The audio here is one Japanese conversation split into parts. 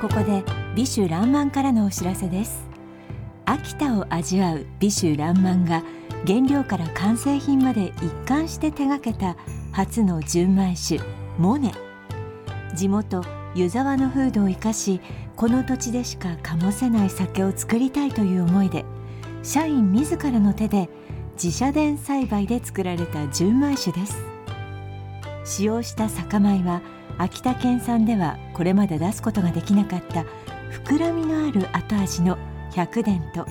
ここで美酒爛漫からのお知らせです。秋田を味わう美酒爛漫が原料から完成品まで一貫して手掛けた初の純米酒モネ。地元湯沢の風土を生かしこの土地でしか醸せない酒を作りたいという思いで社員自らの手で自社田栽培で作られた純米酒です。使用した酒米は秋田県産ではこれまで出すことができなかった膨らみのある後味の百伝と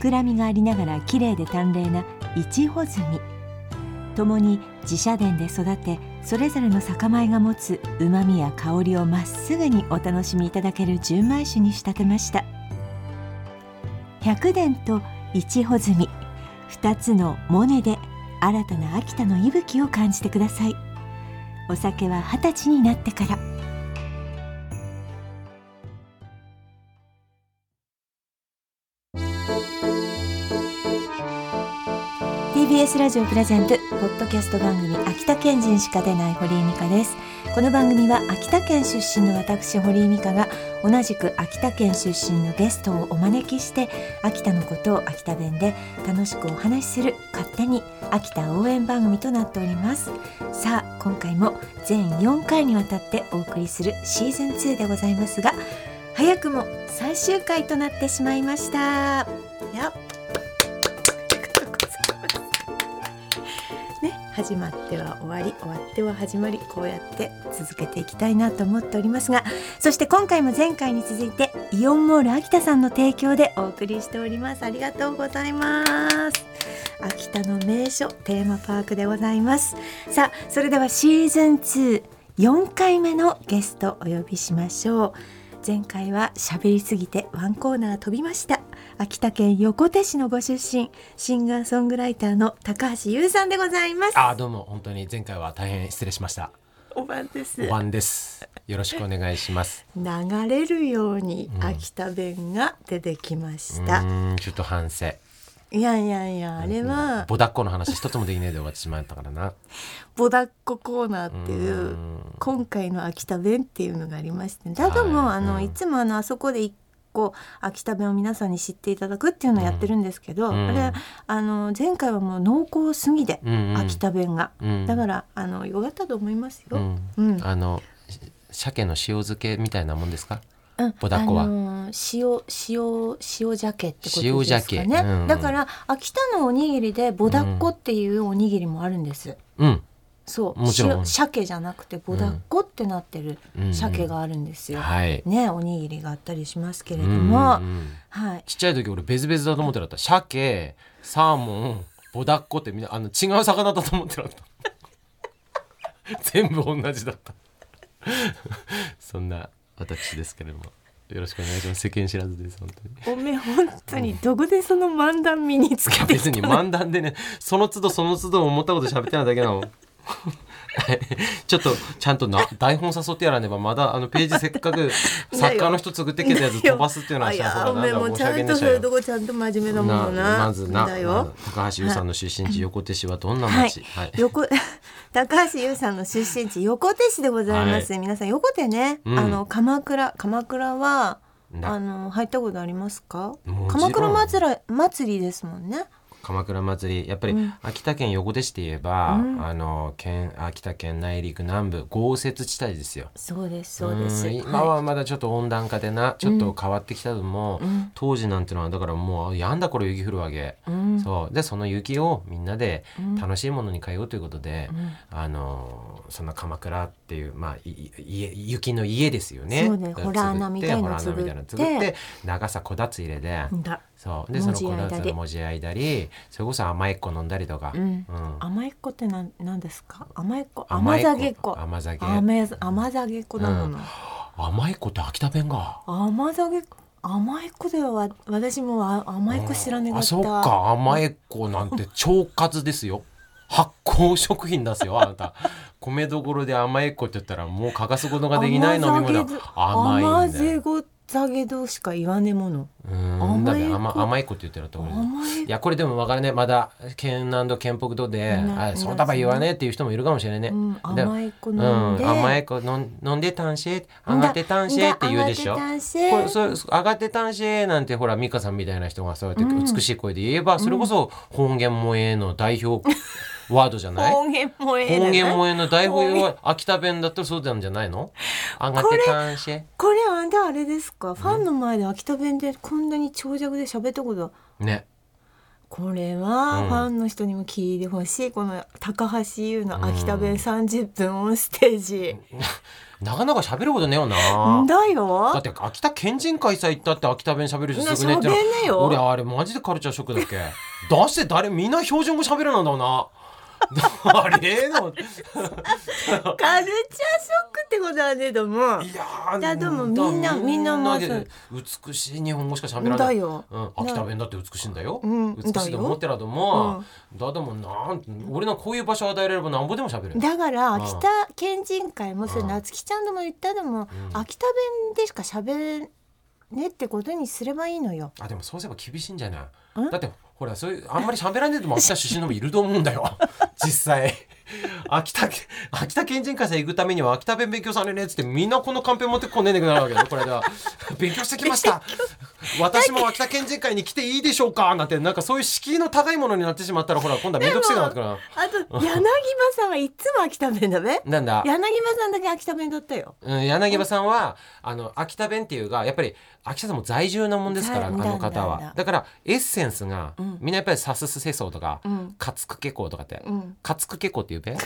膨らみがありながら綺麗で淡麗な一穂摘み。ともに自社田で育てそれぞれの酒米が持つうまみや香りをまっすぐにお楽しみいただける純米酒に仕立てました。百伝と一穂摘み2つのモネで新たな秋田の息吹を感じてください。お酒は二十歳になってから。TBS ラジオプレゼントポッドキャスト番組秋田県人しか出ない堀井美香です。この番組は秋田県出身の私堀井美香が同じく秋田県出身のゲストをお招きして秋田のことを秋田弁で楽しくお話しする勝手に秋田応援番組となっております。さあ今回も全4回にわたってお送りするシーズン2でございますが早くも最終回となってしまいました。やね、始まっては終わり終わっては始まりこうやって続けていきたいなと思っておりますがそして今回も前回に続いてイオンモール秋田さんの提供でお送りしております。ありがとうございます。秋田の名所テーマパークでございます。さあそれではシーズン24回目のゲストお呼びしましょう。前回は喋りすぎてワンコーナー飛びました。秋田県横手市のご出身シンガーソングライターの高橋優さんでございます。あどうも。本当に前回は大変失礼しました。おばんです。お晩です。よろしくお願いします。流れるように秋田弁が出てきました、うんちょっと反省いやいやいやあれはボダッコの話一つもできねえで終わってしまったからな。ボダッココーナーっていううん。今回の秋田弁っていうのがありまして、だども、はい。あのうん。いつもあのあそこで一個秋田弁を皆さんに知っていただくっていうのをやってるんですけど、うん。あれあの前回はもう濃厚すぎで、うんうん。秋田弁が、うん。だからあのよかったと思いますよ。うん。うん。あのし鮭の塩漬けみたいなもんですか？うん。ボダッコは。あのー塩塩塩鮭ってこと塩ですかね、鮭うんうん。だから秋田のおにぎりでボダッコっていうおにぎりもあるんです。うんそう。もちろん。塩鮭じゃなくてボダッコってなってるうん鮭があるんですよ。はい。ねおにぎりがあったりしますけれどうんも、うんうん。はい。ちっちゃい時俺ベズベズだと思ってなかった。鮭サーモンボダッコってみんなあの違う魚だと思ってった。全部同じだった。そんな私ですけれども。よろしくお願いします。世間知らずです本当に。おめえ本当にどこでその漫談身につけて別に漫談でねその都度その都度思ったこと喋ってないだけなの。はい ちょっとちゃんとな台本誘ってやらねばまだあのページせっかく 作家の人作ってきたやつ飛ばすっていうのはいやほらおめえもなんだ申しちゃんとそう訳ねえし。ゃよいうとこちゃんと真面目なものな。まずな。だよ、高橋優さんの出身地横手市はどんなはい。町、はい。横 高橋優さんの出身地横手市でございます、皆さん横手ね、うん。あの鎌倉鎌倉はなあの入ったことありますか？鎌倉祭り祭りですもんね鎌倉祭り。やっぱりうん。秋田県横手市といえば、うん。あの県秋田県内陸南部豪雪地帯ですよ。そうですそうです。ん。今はまだちょっと温暖化でな、ちょっと変わってきたのも、うん。当時なんてのはだからもうやんだ頃雪降るわけ、うん。そう。でその雪をみんなでうん。楽しいものに変えようということで、うん。あのそんな鎌倉っていうまあいい家雪の家ですよね。そうねホラー穴みたいなの作って。作って長さこたつ入れで、だ。そう。でそのこた文字焼いたりつの文字焼いたりそれこそ甘いっこ飲んだりとか、うん。うん。甘いっ子ってなんなんですか？甘いっ子甘酒っ子甘酒甘甘酒っ子だもの、甘いっこって秋田弁が？甘酒甘いっ子ではわ私もあ甘いっ子知らねかった。あそっか。甘いっこなんて腸活ですよ発酵食品出すよあなた。米どころで甘いっこって言ったらもう欠かすことができない飲み物。甘いんだよ甘酒っざげどしか言わねえもの。うん甘い甘子甘い子って言ってると思う甘いいやこれでも分かるね。まだ県南健北度でなあそうだば言わねえっていう人もいるかもしれないね、うんで甘い子飲うんん、で甘い子飲ん飲んでたんし上がってたんしって言うでしょ？これそう上がってたんしなんてほら美香さんみたいな人がそうやって美しい声で言えば、それこそ方言萌えの代表ワードじゃない？方言もええ方言萌ええの。代表は秋田弁だったらそうなんじゃないの？上がってたんし。これあんたあれですか？ファンの前で秋田弁でこんなに長尺で喋ったこと。ね。これはうん。ファンの人にも聞いてほしい、この高橋優の秋田弁30分オンステージ、なかなか喋ることねえよな。だよ。だって秋田県人会さ行ったって秋田弁喋る人すぐねって喋んねえよ。俺あれマジでカルチャーショックだっけ？出して誰みんな標準語喋るなんだろうなあれ？の。カルチャーショックってことはねえども。いやーだでもみんなみんなまずで美しい日本語しか喋らない。だよ。うん、秋田弁だって美しいんだよ、うん美しいと思ってらとも、だでもなん俺のこういう場所与えられればなんぼでも喋る。だからうん。秋田県人会もそれうん。夏希ちゃんでも言ったでも、うん。秋田弁でしか喋れねってことにすればいいのよ。あでもそうすれば厳しいんじゃない？うん？だってほらそういうあんまり喋らねえでも秋田出身のもいると思うんだよ。実際。秋田秋田県人会さ行くためには秋田弁勉強されねえっつってみんなこのカンペ持ってこねえでくなるわけよ。これでは勉強してきました。私も秋田県人会に来ていいでしょうかなんてなんかそういう敷居の高いものになってしまったらほら今度は面倒くせえなってくるあと柳葉さんはいつも秋田弁だべ？なんだ？柳葉さんだけ秋田弁だったよ。うん、柳葉さんはあの秋田弁っていうがやっぱり秋田さんも在住なもんですからあ在の方は。だからエッセンスが、うん。みんなやっぱりサスス世相とか、うん。カツクケコとかって、うん。カツクケコっていうべ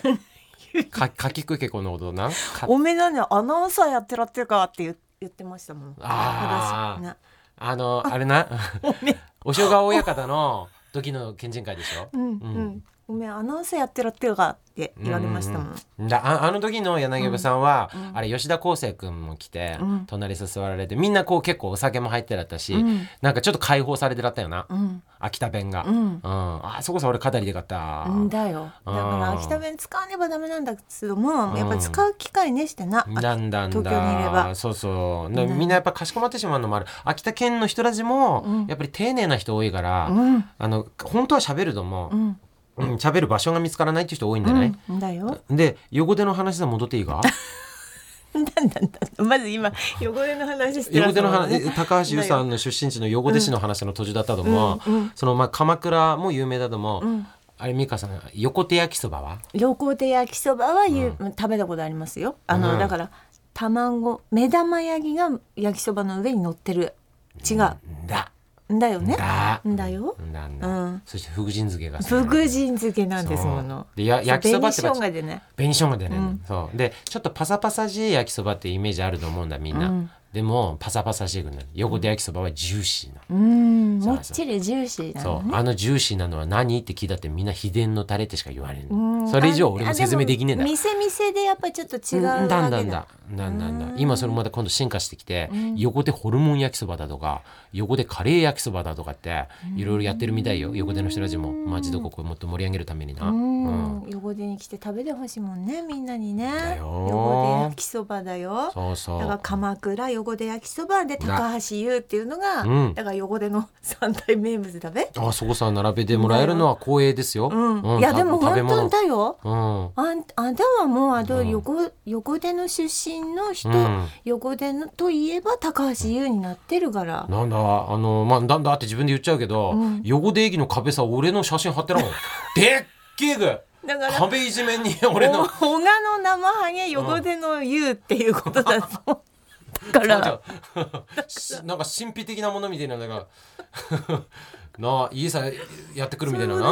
かかきくけこのことなかおめえなんでアナウンサーやってらってるかって言言ってましたもん。あー。私なあのあれな？お正川親方の時の県人会でしょ、うん。うん。おめえアナウンサーやってらってるかって言われましたもん。うんだああの時の柳葉さんは、うん。あれ吉田康生君も来て、うん。隣に座られてみんなこう結構お酒も入ってらったし、うん。なんかちょっと解放されてらったよな、うん。秋田弁が、ううん。ん。あそこそ俺語りでかった、んだよ。だから秋田弁使わねばダメなんだけどもやっぱり使う機会ねしてな、なんだんだ。東京にいれば。そうそう。みんなやっぱかしこまってしまうのもある。秋田県の人たちも、うん。やっぱり丁寧な人多いから、うん。あの本当は喋るとも喋る場所が見つからないっていう人多いんじゃない、うん。だよ。で横手の話で戻っていいか？なんだなんだ。まず今汚れの話して横手の話高橋優さんの出身地の横手市の話の途中だったと思う、うんうん。そのまあ鎌倉も有名だと思う、うん。あれ美香さん横手焼きそばは？横手焼きそばはゆ、食べたことありますよ。あの、うん。だから卵目玉焼きが焼きそばの上に乗ってる。違う。だんだよね。だ。んだよ。なん。だ、うん。そして福神漬けが。ふぐ神漬けなんですものでや焼きそばって紅生姜でね。紅生姜でね、うんそう。でちょっとパサパサしい焼きそばってイメージあると思うんだみんな、うんでもパサパサしいくなる。横手焼きそばはジューシーな、うん。もっちりジューシーなそう、のねあのジューシーなのは何って聞いたってみんな秘伝のタレってしか言われるうん。それ以上俺も説明できねえんだあも店店でやっぱちょっと違うだだんだ。んだだんだんだうん今それまた今度進化してきて、うん横手ホルモン焼きそばだとか横手カレー焼きそばだとかっていろいろやってるみたいよ横手の人たちも町どここもっと盛り上げるためにな、うんうん横手に来て食べてほしいもんねみんなにねだよ横手焼きそばだよそうそうだから鎌倉横手焼きそばで高橋優っていうのが、うん。だから横手の 三大名物だべ。あそこさ並べてもらえるのは光栄ですよ。うん、うん。いやでも本当だよ。うん。あんあんたはもうあとうん。横,、横手の出身の人、うん。横手のといえば高橋優になってるから、なんだあのまあなんだって自分で言っちゃうけど、うん。横手駅の壁さ俺の写真貼ってるもん。でっけえぐ。だから壁一面に俺の。お 小賀の生ハゲ横手の優っていうことだと、だから。なんか神秘的なものみたいなのが。なあ家さやってくるみたいなな。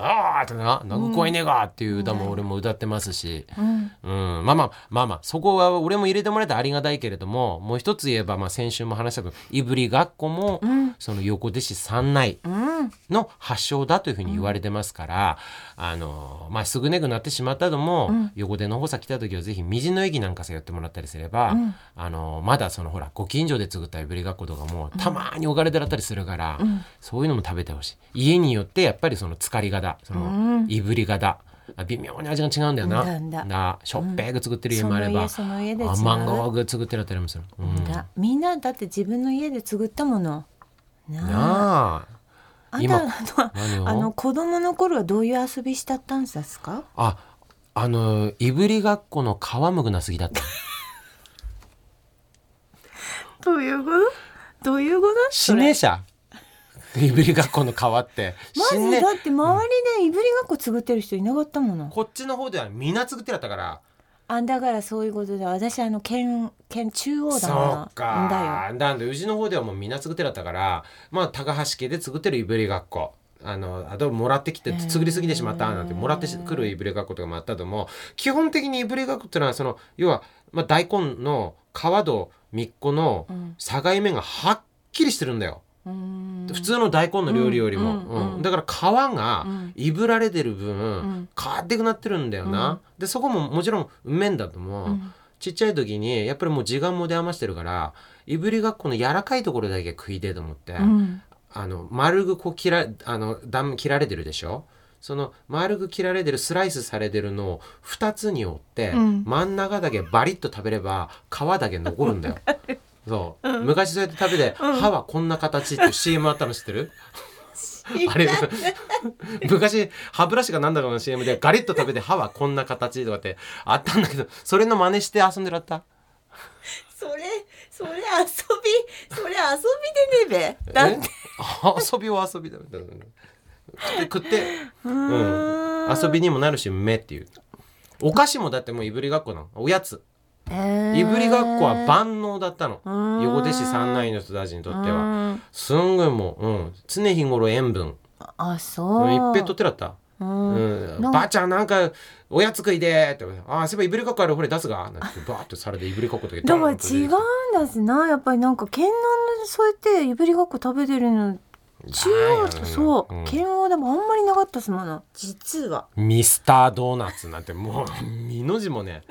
ああってな「なんか怖いねが」っていう歌も俺も歌ってますし、うん。うん、まあまあまあまあそこは俺も入れてもらえたらありがたいけれどももう一つ言えば、まあ、先週も話したけどいぶりがっこも、うん。その横手市三内うん。の発祥だというふうに言われてますから、あのまあすぐねくなってしまったのも、うん。横手の方さ来た時はぜひ道の駅なんかさやってもらったりすれば、うん。あのまだそのほらご近所で作ったいぶりがっことかもたまに置かれてらったりするから、うん。そういうのも食べてほしい。家によってやっぱりそのつかりがだその、うん。いぶりがだあ微妙に味が違うんだよな。なんだなしょっぺーぐ作ってる家そもあれば、の家その家で違う。甘がぐ作ってるあたりもする、うん、だ。みんなだって自分の家で作ったもの。なあ。なあ。今あの子供の頃はどういう遊びしたったんですか？ああのいぶりがっこの皮むぐなすぎだった。どういうことどういうこと死ねえしゃいぶりがっこの皮って。まずだって周りでいぶりがっこ作ってる人いなかったもの。こっちの方ではみんな作ってやったから。あだからそういうことで私あの県県中央だそなっか。だよ。なんでうちの方ではもうみんな作ってやったから。まあ高橋家で作ってるいぶりがっこ。あのあともらってきて作りすぎてしまったなんてもらってくるいぶりがっことかもあったと思う。基本的にいぶりがっこっていうのはその要は、まあ、大根の皮とみっこのうん。境目がはっきりしてるんだよ、普通の大根の料理よりも、うんうんうん。だから皮がうん。いぶられてる分、ん。変わってくなってるんだよな、でそこももちろんうめんだと思う、うん。ちっちゃい時にやっぱりもう時間も出余してるからいぶりがっこの柔らかいところだけ食いてえと思って、うん。あの丸くこう切らあの断切られてるでしょ？その丸く切られてるスライスされてるのを2つに折って、うん。真ん中だけバリッと食べれば皮だけ残るんだよ。そう、昔そうやって食べて、歯はこんな形って CM あったの知ってる？あれ昔歯ブラシがなんだかの CM でガリッと食べて歯はこんな形とかってあったんだけどそれの真似して遊んでらった？それそれ遊びそれ遊びでねべ。だって。遊びは遊びだ食って食って。ううん。遊びにもなるし目っていう。お菓子もだってもういぶりがっこなの。おやつ。えーいぶりがっこは万能だったの。横手市三内の人たちにとっては。うんすんごいもう、うん、常日頃塩分。あそう。う、んいっぺん取ってらった？うん。ばあちゃんなんかおやつ食いでーって「ああそういえばいぶりがっこあるほれ出すが」なんてバーッとされていぶりがっことかだから違うんですなやっぱりなんか県南でそうやっていぶりがっこ食べてるの中央とそう、うん。県央でもあんまりなかったっすもの実は。ミスタードーナツなんてもう みの字もね。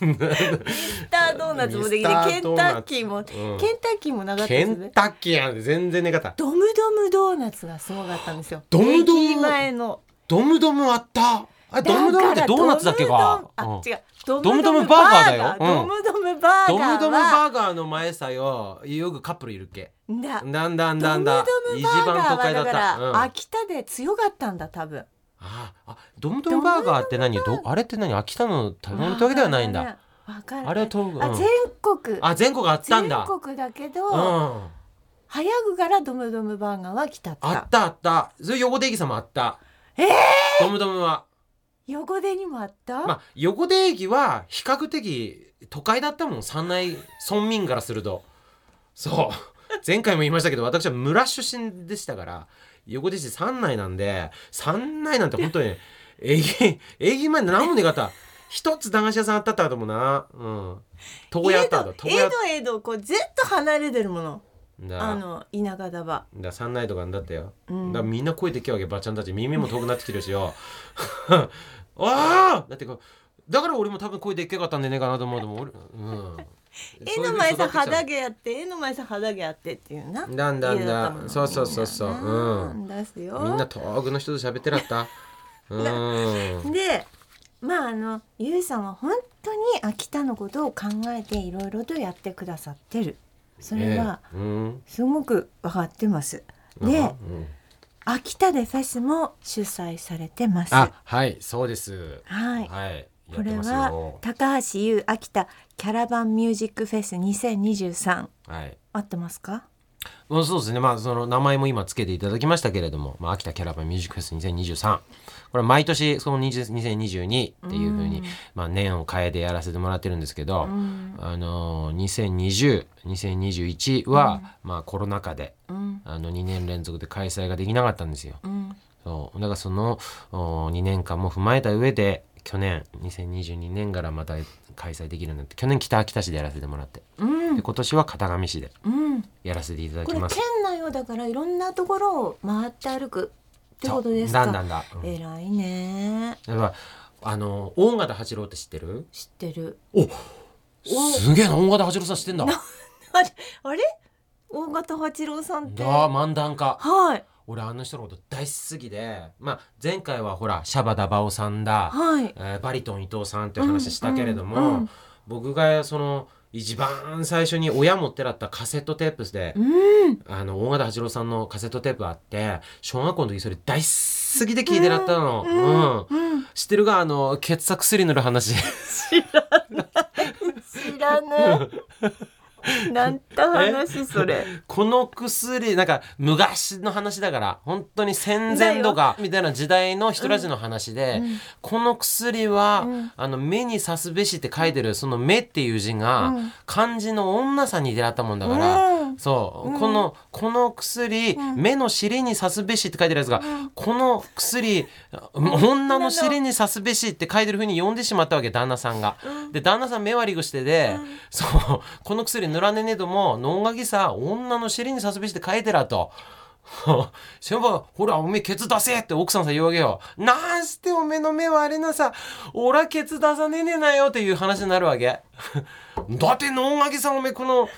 ミスタードーナツもできてミスターケンタドーナツ。ッキーも、ん。ケンタッキーもなかったケンです。ねタッキーやんて全然ねかったドムドムドーナツがすごかったんですよ。ドムドム駅前の。ドムドムあったあドムドムってドーナツだっけだかあ違う。ドドムドムバーガーだよ。うん。ドムドムバーガーは。ドムドムバーガーの前さよよくカップルいるっけ。だだんだんだんだドムドムバーガーは一番都会だっだから、た、秋田で強かったんだ多分。あドムドムバーガーって何？どあれって何？秋田の食べ物ってわけではないんだ。あれはと、うん。あ全国。あ全国あったんだ。全国だけど、うん。早くからドムドムバーガーは来たあったあったそれ横手駅さんもあったえードムドムは横手にもあった、まあ横手駅は比較的都会だったもん。山内村民からすると。そう。前回も言いましたけど私は村出身でしたから横手市山内なんで山内なんて本当に駅駅前で何もねかった。一つ駄菓子屋さんあったったと思うな。うん。床屋あったと。床屋江戸江戸こうずっと離れてるもの。だ。あの田舎だば。だ山内とかだったよ、うん。だからみんな声できるわけばっちゃんたち耳も遠くなってきてるしよああだってこうだから俺も多分声でっけかったんでねえかなと思うと思う。俺うん絵の前さ肌毛やって絵の前さ肌毛やってっていうな。だんだんだそうそうそうそう。うん。すよ。みんな遠くの人と喋ってらったうん。でまああのゆうさんは本当に秋田のことを考えていろいろとやってくださってる。それはすごく分かってます。うん。で秋田でフェスも主催されてます。あはいそうです。はい。はいやこれはよ。高橋優秋田キャラバンミュージックフェス2023はい。合ってますか？うんそうですね。まあその名前も今つけていただきましたけれども、まあ、秋田キャラバンミュージックフェス2023これは毎年その20 2022っていうふうに、まあ、年を変えてやらせてもらってるんですけど、うん。あのー20202021は、まあコロナ禍でうん。あの2年連続で開催ができなかったんですよ。うん。そう。だからそのお2年間も踏まえた上で去年2022年からまた開催できるようになって去年北秋田市でやらせてもらってうん。で今年は片上市でうん。やらせていただこれきます。県内をだからいろんなところを回って歩くってことですかだ。んだんだ、うん。偉いね。だからあの大型八郎って知ってる？知ってる。おすげえな大型八郎さん知ってんだ。あれあれ？大型八郎さんって？だ漫談家。はい。俺あの人のこと大好きで、まあ、前回はほらシャバダバオさんだ、はい。えーバリトン伊藤さんっていう話したけれども、うんうんうん。僕がその一番最初に親持ってらったカセットテープで、うん。あの大型八郎さんのカセットテープあって小学校の時それ大好きで聞いてらったの、うん。うん。知ってるがあの血圧薬塗る話。知らねえな んて話それ。この薬なんか昔の話だから本当に戦前とかみたいな時代の人たちの話で、うん。この薬は、うん。あの目に刺すべしって書いてるその目っていう字が、うん。漢字の女さんに出会ったもんだから、うんそう、うんこのこの薬、ん目の尻に刺すべしって書いてるやつが、んこの薬女の尻に刺すべしって書いてる風に読んでしまったわけ旦那さんが。で旦那さん目悪いぐしてで、そうこの薬塗らねえねどものんがぎさ女の尻に刺すべしって書いてらと。先輩ほらおめえケツ出せって奥さんさ言うわけよ。なんしておめえの目はあれなさ俺はケツ出さねえねえなよっていう話になるわけ。だってのんがぎさんおめこの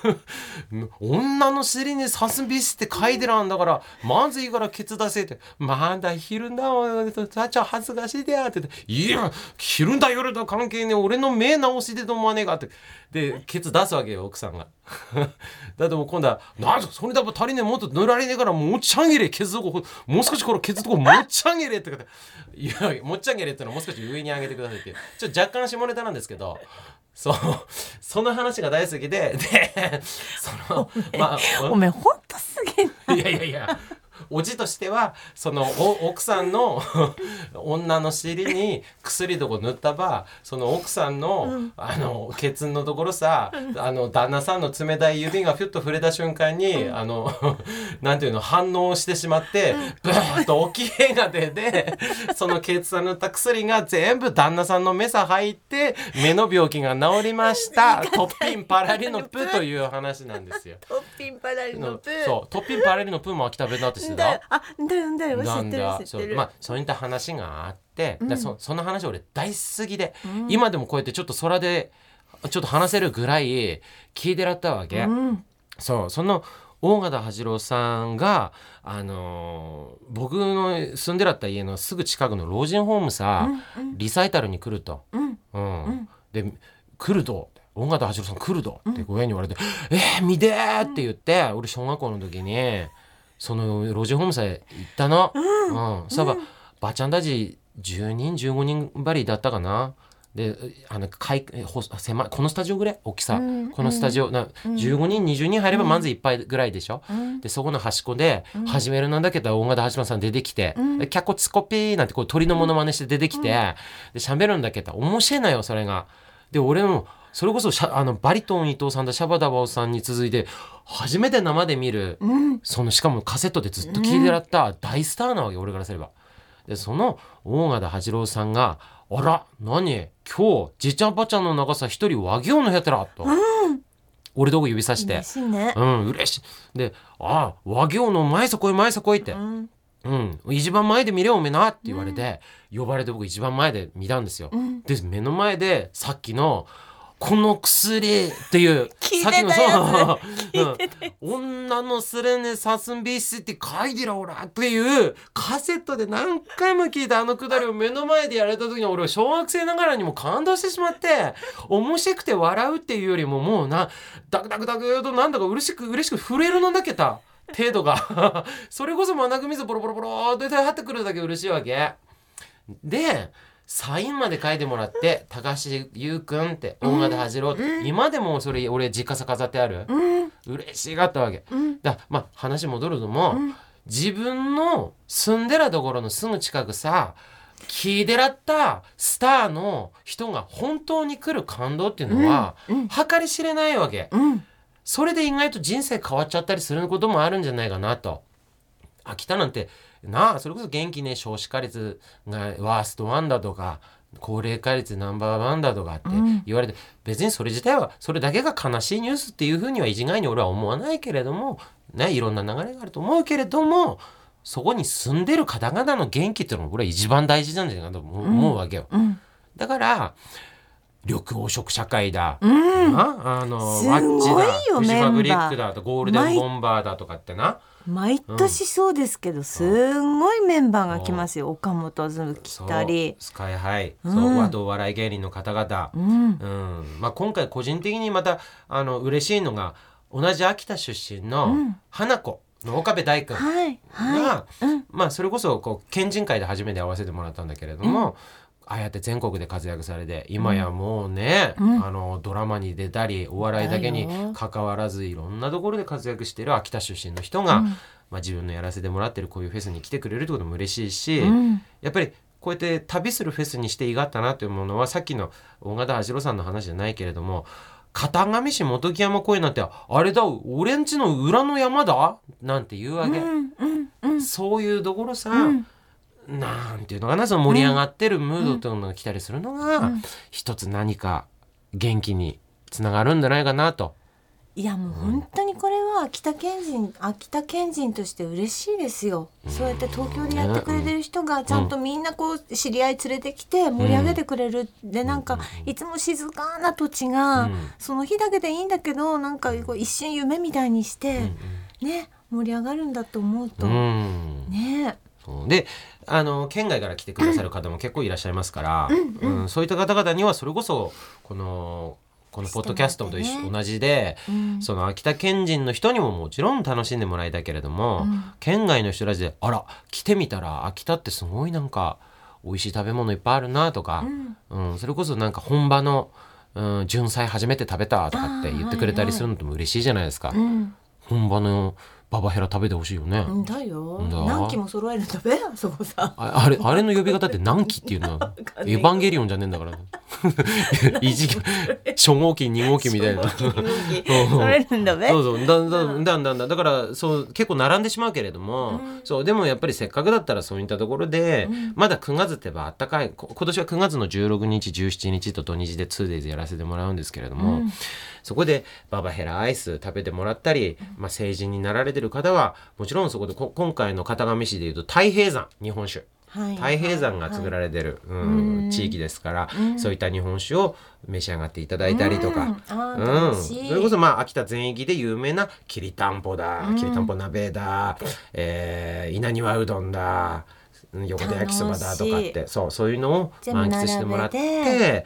女の尻に刺すべしって書いてらんだからまずいからケツ出せって。まだ昼だおいさちゃ恥ずかしいでやって。っていや昼だ夜だ関係ねえ俺の目直しでと思わねえかって。でケツ出すわけよ奥さんが。だってもう今度は「なんそれだと足りねえもっと塗られねえからもっちゃんげれケツとこもう少しこのケツとこもっちゃんげれ」ってって「いやもっちゃんげれってのはもう少し上に上げてください」ってちょっと若干下ネタなんですけどそうその話が大好きででそのまあおめえほんとすげえな。いやいやいやおじとしてはそのお奥さんの 女の尻に薬とこ塗ったばその奥さんの,、あのケツのところさ、あの旦那さんの冷たい指がフィュッと触れた瞬間に、あの なんていうの反応してしまって、ブーッと大きい絵が出てそのケツ塗った薬が全部旦那さんの目さ入って目の病気が治りました。トッピンパラリのプという話なんですよ。トッピンパラリのプ。ーそうトッピンパラリのプーも秋田弁だって知ってただあだよだよ知なんってるだ知ってるそうまあそういった話があって、うんだそその話俺大好きで、うん今でもこうやってちょっと空でちょっと話せるぐらい聞いてらったわけ、うんそうその大形八郎さんが、あのー僕の住んでらった家のすぐ近くの老人ホームさ、うんリサイタルに来ると。うんうんうんで来ると大形八郎さん来るとって親に言われて「えー、見てー!」って言って、俺小学校の時にその老人ホームさえ行ったの。うん。そういえば、ばちゃんたち10人15人ばりだったかな。であのかいほ狭いこのスタジオぐらい？大きさ、うん。このスタジオな15人20人入ればまずいっぱいぐらいでしょ、うん。でそこの端っこで始めるなんだけど大型橋本さん出てきてうん「でキャッコツコピー」なんてこう鳥のモノマネして出てきてで喋るんだけど面白いのよそれが。で俺もそれこそあのバリトン伊藤さんとシャバダバオさんに続いて初めて生で見るうん。そのしかもカセットでずっと聴いてらった大スターなわけ俺からすれば。でその大形八郎さんが「あら何？今日じいちゃんばあちゃんの長さ一人和行のやつら」と、俺どこ指さして。嬉しいね「うん嬉しい」で「あ和行の前そこい前そこい」って。うん「うん。一番前で見れよおめえな」って言われて、呼ばれて僕一番前で見たんですよ。うん。で目の前でさっきの「この薬」っていう 聞いてたさっきのやそう、うん、女のすれねさすんびしって書いてらおらっていうカセットで何回も聞いたあのくだりを目の前でやられた時に俺は小学生ながらにも感動してしまって面白くて笑うっていうよりももうなダクダクダクとなんだか嬉しく嬉しく震えるのだけた程度がそれこそ真水ボロボロボロって入ってくるだけ嬉しいわけ。でサインまで書いてもらって「高橋優くん」って「大型恥ろ」って、今でもそれ俺実家さ飾ってある、うん。嬉しがったわけ。うん。だまあ話戻るのも、うん。自分の住んでらところのすぐ近くさ聞いてらったスターの人が本当に来る感動っていうのは、うん。計り知れないわけ。うん。それで意外と人生変わっちゃったりすることもあるんじゃないかなと。秋田なんてなあそれこそ元気ね少子化率がワーストワンだとか高齢化率ナンバーワンだとかってうん。言われて、別にそれ自体はそれだけが悲しいニュースっていうふうには一概に俺は思わないけれどもねいろんな流れがあると思うけれどもそこに住んでる方々の元気っていうのが俺は一番大事なんじゃないかと思う,、わけよ。うん。だから緑黄色社会だ、うん。なあのワッチだ。フジファブリックだとゴールデンボンバーだとかってな毎年そうですけど、すんごいメンバーが来ますよ。岡本ず来たり。スカイハイ、うん。そう。和道笑い芸人の方々、うん。うん。まあ、今回個人的にまたあの嬉しいのが同じ秋田出身のうん。花子の岡部大君が、はい。はい。うん。まあ、それこそこう県人会で初めて会わせてもらったんだけれども、ああやって全国で活躍されて今やもうね、うん。あのドラマに出たりお笑いだけに関わらずいろんなところで活躍している秋田出身の人が、うん。まあ、自分のやらせてもらってるこういうフェスに来てくれるってことも嬉しいし、うん。やっぱりこうやって旅するフェスにして意があったなというものはさっきの大型八郎さんの話じゃないけれども片上市本木山公園なんてあれだ俺んちの裏の山だ？なんて言うわけ、そういうところさ、うんなんていうのかなその盛り上がってるムードというのが来たりするのが、うん。一つ何か元気につながるんじゃないかなと。いやもう本当にこれは秋田県人秋田県人として嬉しいですよ、そうやって東京でやってくれてる人がちゃんとみんなこう知り合い連れてきて盛り上げてくれる、でなんかいつも静かな土地が、うん。その日だけでいいんだけどなんかこう一瞬夢みたいにして、ね盛り上がるんだと思うと、うん。ね。そうであの県外から来てくださる方も結構いらっしゃいますから、うんそういった方々にはそれこそこのこのポッドキャストとね。同じで、うん。その秋田県人の人にももちろん楽しんでもらいたいけれども、うん。県外の人たちであら来てみたら秋田ってすごいなんか美味しい食べ物いっぱいあるなとか、うん。それこそなんか本場の、うん、純菜初めて食べたとかって言ってくれたりするのとも嬉しいじゃないですか、うん。本場のババヘラ食べてほしいよね。うんだよ。だ。何機も揃えるんだべあそこさ。ああれあれの呼び方って何期っていうの？エヴァンゲリオンじゃねえんだから。一期初号機二号機みたいな。揃えるんだべそうそう。だんだんだんだんだんだからそう結構並んでしまうけれども、そうでもやっぱりせっかくだったらそういったところで、まだ9月ってばあったかいこ今年は9月の16日17日と土日で 2days やらせてもらうんですけれども、そこでババヘラアイス食べてもらったり、まあ、成人になられてる方はもちろんそこでこ今回の片上市でいうと太平山日本酒。はい。太平山が作られてる、うんうん。地域ですから、そういった日本酒を召し上がっていただいたりとか、うん。うん。それこそまあ秋田全域で有名なきりたんぽだ、きりたんぽ鍋だ、えー稲庭うどんだ横手焼きそばだとかっ楽てそうそういうのを満喫してもらって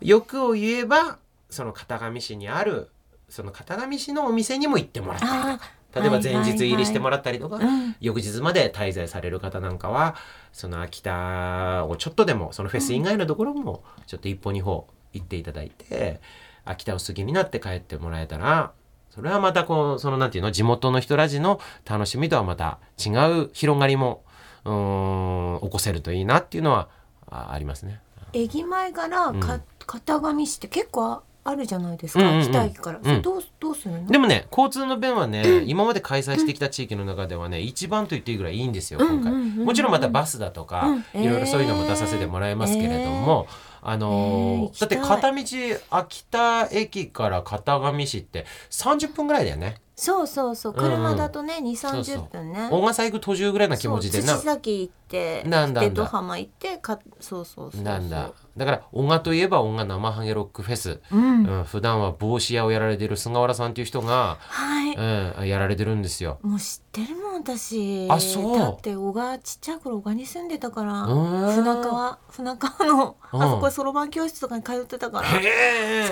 欲を言えばその片上市にあるその片上市のお店にも行ってもらったりとかあ例えば前日入りしてもらったりとか、うん。翌日まで滞在される方なんかはその秋田をちょっとでもそのフェス以外のところもちょっと一歩二歩行っていただいて秋田を好きになって帰ってもらえたらそれはまたこうそのなんていうの地元の人らじの楽しみとはまた違う広がりもうーん起こせるといいなっていうのはあありますね。駅前からか、片上市って結構あるじゃないですか、うんうんうん。北駅から、それどうどうするの？でもね交通の便はね、今まで開催してきた地域の中ではね一番と言っていいぐらいいいんですよ今回、うんうんうん。うんもちろんまたバスだとか、うん。いろいろそういうのも出させてもらいますけれども、あのーえーだって片道秋田駅から片上市って30分ぐらいだよねそうそうそう。車だとね、2そう3そう0分ね。大笠行く途中ぐらいな気持ちでな。土崎行ってなんだで戸浜行ってかそうそうそうなんだ。だから音楽といえば音楽生ハゲロックフェス、うん、うん、普段は帽子屋をやられてる菅原さんっていう人が、はい、うん、やられてるんですよ。もう知ってるもん私。あそう。だって小川ちっちゃい頃小川に住んでたからうん。船川船川のうん。あそこそろばん教室とかに通ってたから。へえ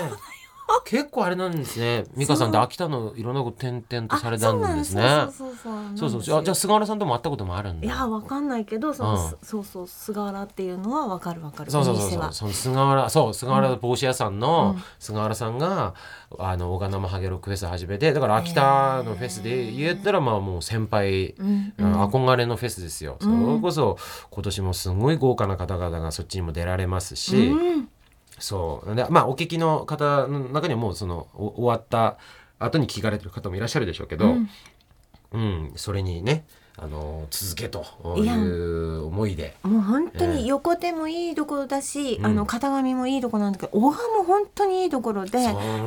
結構あれなんですね。美香さんって秋田のいろんなこと転々とされたんですね。あそうそうそうじゃあ菅原さんとも会ったこともあるんだ。いやわかんないけどその、うん。そうそう菅原っていうのはわかるわかる。そうそうそうその菅原そう菅原帽子屋さんのうん。菅原さんがあの小鹿生ハゲロックフェス始めてだから秋田のフェスで言ったらまあもう先輩憧れのフェスですよ、うん。それこそ今年もすごい豪華な方々がそっちにも出られますし、うんそう。でまあお聞きの方の中にはもうそのお終わった後に聞かれてる方もいらっしゃるでしょうけど、うん。うんそれにねあの続けという思いで。もう本当ええ。に横手もいいところだし、うん。あの片上もいいところなんだけど小川も本当にいいところで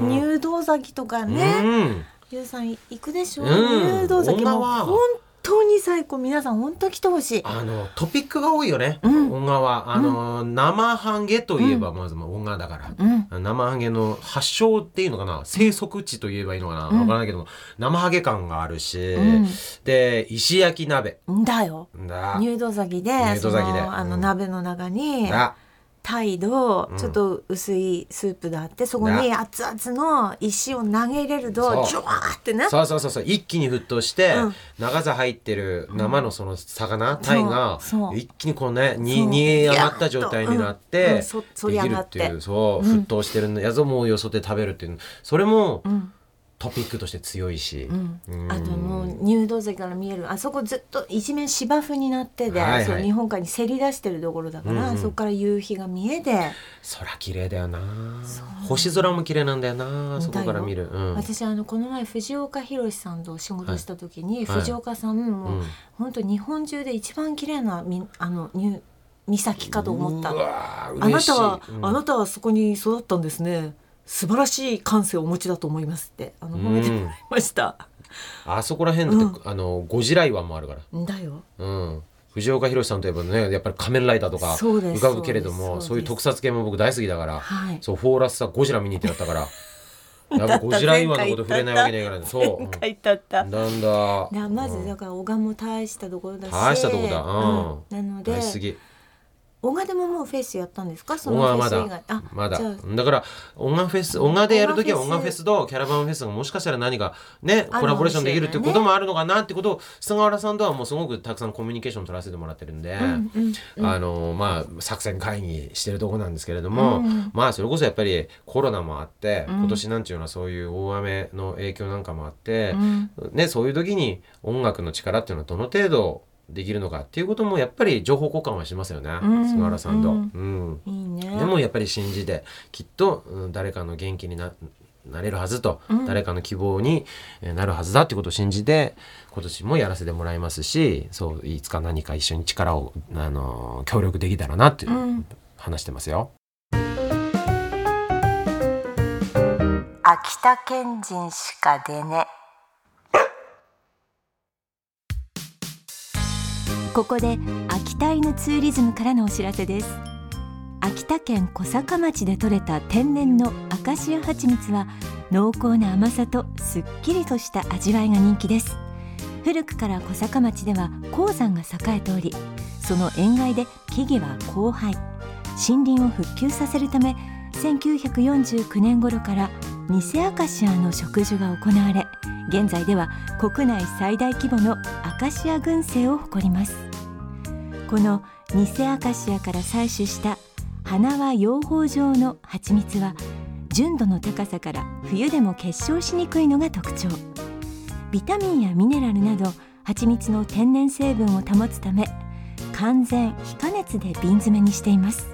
入道崎とかうね、ん。ゆうさん行くでしょ、う。ん。入道崎も本当に最高。皆さん本当来てほしい。あのトピックが多いよね、うん。音楽は。あの、生ハゲといえばまずまあ音楽だから、うん。生ハゲの発祥っていうのかな。生息地といえばいいのかな、うん。わからないけども。生ハゲ感があるし、うん。で石焼き鍋。だよ。だ。入道崎で入道崎で。そのあのうん。鍋の中にだ。鯛のうん。ちょっと薄いスープがあってそこに熱々の石を投げ入れるとジュワーってねそうそうそうそう。一気に沸騰して、うん。長さ入ってる生のその魚鯛が一気にこうね煮え上がった状態になっうんてうん。そ反りできるっ上がってていうそううん。沸騰してるやつをもうよそで食べるっていうそれもうんトピックとして強いし、あともう入道崎から見える。あそこずっと一面芝生になってで、はいはい。そう日本海にせり出してるところだから、うんうん。そこから夕日が見えて、空綺麗だよな。星空も綺麗なんだよなそこから見る、うん。私あのこの前藤岡弘さんと仕事した時に、はい。藤岡さんもう、うん。本当日本中で一番綺麗なみあのに岬かと思った。あなたは、うん。あなたはそこに育ったんですね素晴らしい感性をお持ちだと思いますってあの褒めてもらいました、あそこら辺だって、あのゴジラ岩もあるから。だよ。うん、藤岡弘さんといえばねやっぱり仮面ライダーとか浮かぶけれどもそういう特撮系も僕大好きだから、はい。そうフォーラスさゴジラ見に行ってだったから。やっぱゴジラ岩のこと触れないわけないからねそう、うん前回だった。なんだ。だまずうん。だから小賀も大したところだし。大したとこだ。うん。なので大好き小賀でももうフェスやったんですか？そ音のフェス以外。だまだ。だから音楽フェス音楽でやるときは音音楽フェスとキャラバンフェスがもしかしたら何かねコラボレーションできるっていうこともあるのかなってことを菅原さんとはもうすごくたくさんコミュニケーション取らせてもらってるんで、うんうんあのまあ作戦会議してるとこなんですけれども、うんまあそれこそやっぱりコロナもあって、うん。今年なんちゅうのはそういう大雨の影響なんかもあってう、ん。ね、そういう時に音楽の力っていうのはどの程度できるのかっていうこともやっぱり情報交換はしますよね、うん菅原さんと。うん。うん。いいね。でもやっぱり信じてきっと、うん誰かの元気にななれるはずと、うん。誰かの希望にえーなるはずだっていうことを信じて今年もやらせてもらいますしそういつか何か一緒に力を、あのー協力できたらなっていう、うん。話してますよ。秋田県人しか出ねここで秋田犬ツーリズムからのお知らせです。秋田県小坂町で採れた天然のアカシア蜂蜜は濃厚な甘さとすっきりとした味わいが人気です。古くから小坂町では鉱山が栄えておりその塩害で木々は荒廃。森林を復旧させるため1949年頃から偽アカシアの植樹が行われ現在では国内最大規模のアカシア群生を誇ります。この偽アカシアから採取した花は養蜂状の蜂蜜は純度の高さから冬でも結晶しにくいのが特徴。ビタミンやミネラルなど蜂蜜の天然成分を保つため完全非加熱で瓶詰めにしています。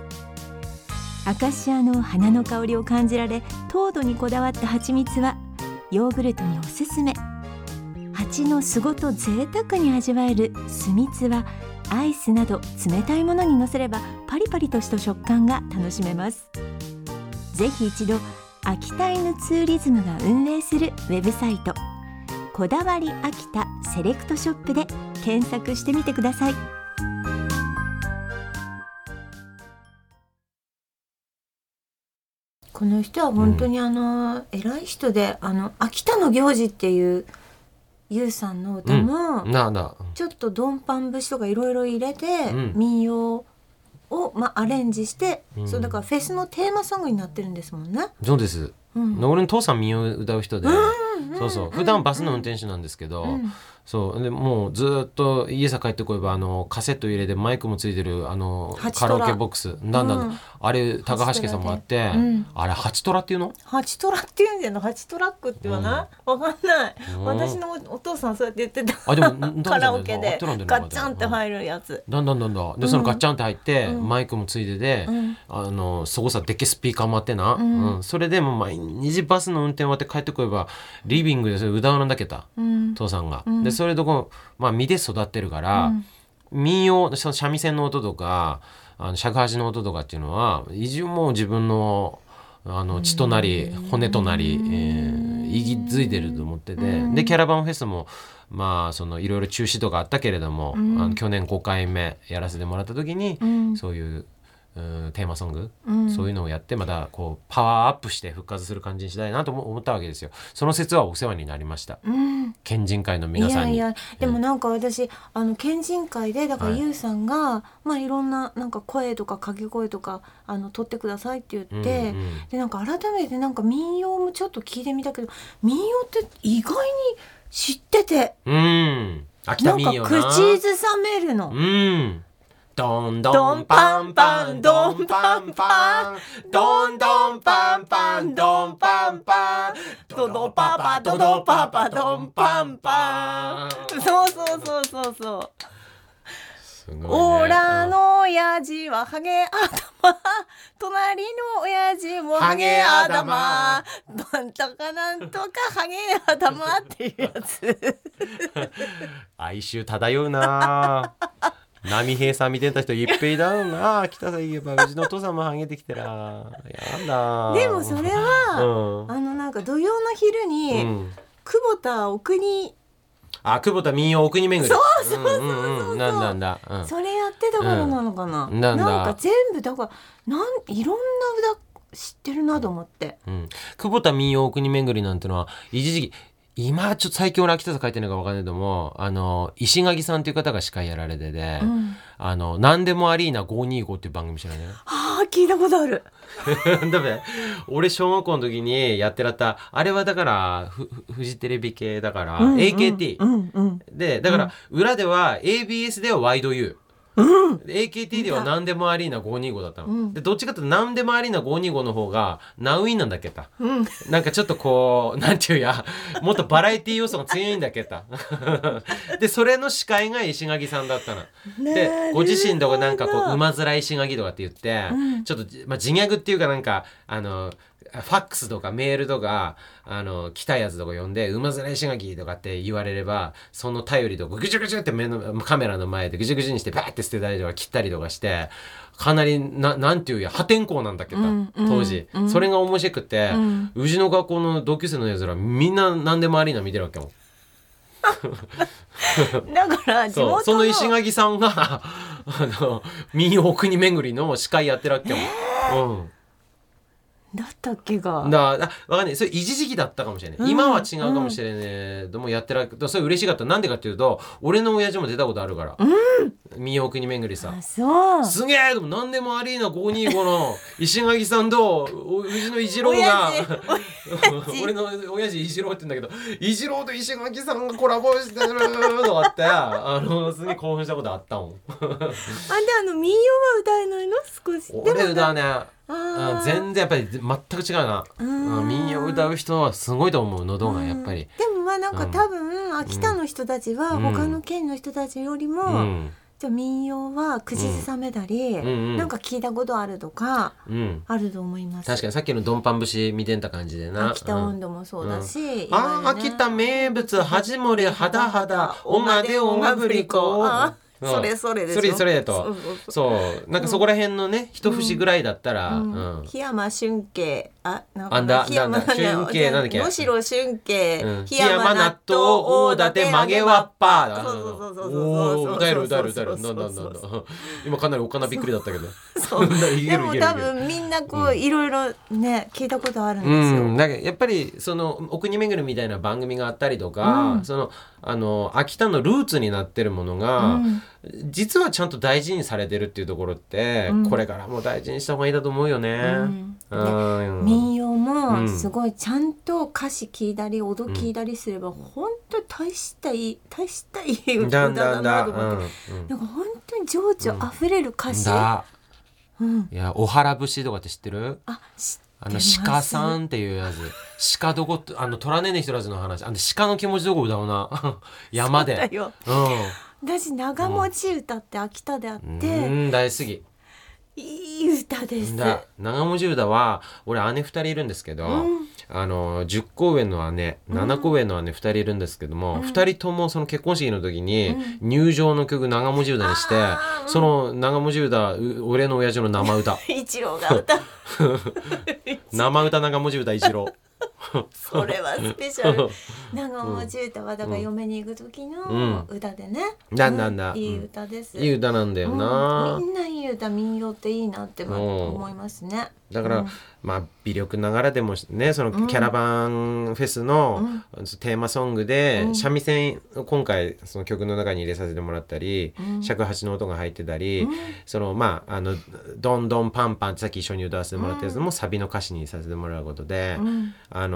アカシアの花の香りを感じられ糖度にこだわった蜂蜜はヨーグルトにおすすめ。蜂の巣ごと贅沢に味わえる酢蜜はアイスなど冷たいものにのせればパリパリとした食感が楽しめます。ぜひ一度秋田犬ツーリズムが運営するウェブサイトこだわり秋田セレクトショップで検索してみてください。この人は本当にあの、偉い人であの秋田の行事っていうゆうさんの歌も、ちょっとドンパン節とかいろいろ入れて、うん。民謡を、まあ、アレンジして、うん。そうだからフェスのテーマソングになってるんですもんね。そうです、うん。俺の父さん民謡歌う人で、うんそうそう。普段バスの運転手なんですけど、うん。そう。でもうずーっと家さ帰ってこえばあのカセット入れてマイクもついてるあのカラオケボックスだんだん、うん。あれ高橋家さんもあって、うん。あれハチトラっていうの？ハチトラって言うんじゃな。いハチトラックって言わない、わかんない、うん。私のお父さんそうやって言ってた。あでもんカラオケ合でガッチャンって入るやつ、だんだんだんだ。んでそのガッチャンって入って、うん。マイクもついてて、うん。あのそこさでっけえスピーカーもあってな、うん。うん。それでもう毎日バスの運転終わって帰ってこえばリビングでそれ歌うのだけた？うん。父さんが。うん。でそれとこう、まあ、身で育ってるから、うん。民謡その三味線の音とかあの尺八の音とかっていうのは一応もう自分のあの血となり骨となり、えー息づいてると思ってて、うん。でキャラバンフェスもまあそのいろいろ中止とかあったけれども、うん。あの去年5回目やらせてもらった時に、うん。そういう、うん、テーマソング、うん。そういうのをやってまたこうパワーアップして復活する感じにしたいなと思思ったわけですよ。その説はお世話になりました。うん。県人会のい皆さんに。やいやでもなんか私あの県人会でだからはい。ゆうさんが、まあいろんななんか声とか掛け声とかあの取ってくださいって言って、うんうん。でなんか改めてなんか民謡もちょっと聞いてみたけど民謡って意外に知ってて。うん。秋なんか田民謡な口ずさめるの。うんドンドンパンパンドンパンパンドンドンパンパンドンパンパンドドパパドドパパドンパンパンそうそうそうそうそう。ねオラの親父はハゲ頭隣の親父もハゲ頭なんとかなんとかハゲ頭っていうやつ哀愁漂うな波平さん見てた人いっぺいだろうな。北さん言えばうちのお父さんもハゲてきてら。やだ。でもそれは、うん。あのなんか土曜の昼に、うん。久保田奥にあ久保田民謡お国巡りそうそうそうそうう。んうんなんだなんだ、うん、それやってたからなのかな、うん。なんだ。か全部だからなんいろんな歌知ってるなと思って、うん、久保田民謡お国巡りなんてのは一時期今ちょっと最近俺秋田さ書いてるのか分かんないけどもあの石垣さんっていう方が司会やられてて、うん、あの何でもアリーナ525っていう番組知らない？あー聞いたことある。だめ俺小学校の時にやってらったあれはだからフフフジテレビ系だから、うんうん。AKT、うんうん。でだから裏では ABS ではワイド U、うん、AKT では何でもアリーナ525だったの、うん。でどっちかというと何でもアリーナ525の方がナウインなんだっけた。うん、なんかちょっとこうなんていうやもっとバラエティ要素が強いんだけどでそれの司会が石垣さんだったの。でご自身とかなんかこう馬面石垣とかって言って、うん。ちょっと、まあ、自虐っていうかなんかあのファックスとかメールとかあの来たやつとか呼んで「馬面石垣」とかって言われればその頼りとかぐちゅぐちゅって目のカメラの前でぐちゅぐちゅにしてバーって捨てたりとか切ったりとかしてかなりななんていうや破天荒なんだけど、うんうん当時、うん。それが面白くて、うちの学校の同級生のやつらみんな何でもアリーナ見てるわけよ。だから 地元のそうその石垣さんがあの民謡国巡りの司会やってるわけよ。うんだったっけがだあわかんない。それ一時期だったかもしれない、うん。今は違うかもしれないけどもやってるけどそれ嬉しかった。なんでかっていうと俺の親父も出たことあるから、民謡国巡りさ。あそう。すげえ！でも何でもアリーナ525の 石垣さんとおうちの一郎が 俺の親父一郎って言うんだけど一郎と石垣さんがコラボしてるとかって あのすげえ興奮したことあったもん。あであの民謡は歌えないの？少し。俺歌うねあ全然やっぱり全く違うな。うん。うん民謡歌う人はすごいと思う喉がやっぱり。でもまあなんかうん。多分秋田の人たちはうん。他の県の人たちよりも、うん。じゃあ民謡は口ずさめたり、うん。うんなんか聞いたことあるとかうん。あると思います。確かにさっきのドンパン節見てんた感じでな。秋田うん温度もそうだし、あー秋田名物はじもりはだはだおがでおがぶりこあう。んそれそれでしょ？それそれと。そうなんかそこら辺のね一節ぐらいだったらううん。ん檜山春慶。あなんだ檜山春慶なんだっけ？能代春慶。うん。檜山納豆大館曲げわっぱ。そうそうそうそうそう歌える歌える歌えるなんだなんだ今かなりおかなびっくりだったけどでも多分みんなこういろいろね聞いたことあるんですよ、うん、だからやっぱりそのお国巡りみたいな番組があったりとか、うんそのあの秋田のルーツになってるものが、うん。実はちゃんと大事にされてるっていうところって、うん。これからも大事にした方がいいだと思うよね。うん。うん。民謡うん。もすごいちゃんと歌詞聞いたり音聞いたりすれば本当に大したいい大したいい歌だなと思って、うん。なんか本当に情緒あふれる歌詞、いや小原節とかって知ってる？あ知ってあの鹿さんっていうやつ。鹿どこあの虎ねねひとらずの話。あの鹿の気持ちどこ歌うな。山で。そうだよ。私長持ち歌って秋田であっうん、て、うん大好き。いい歌です。だ長文字歌は俺姉2人いるんですけど、うんあの10個上の姉7個上の姉2人いるんですけども、2人ともその結婚式の時に入場の曲長文字歌にして、あーその長文字歌う俺の親父の生歌。一郎が歌う。生歌長文字歌一郎 それはスペシャル。長尾じゅうたはだから嫁に行く時の歌でね、なんなんだうん。いい歌です、いい歌なんだよな、うん。みんないい歌民謡っていいなってま思いますね。だから、うん。まあ微力ながらでもねそのキャラバンフェスのテーマソングで、うん。三味線を今回その曲の中に入れさせてもらったり、うん。尺八の音が入ってたり、うん。そのまああの「どんどんパンパン」ってさっき一緒に歌わせてもらったやつもサビの歌詞にさせてもらうことで、うん。あの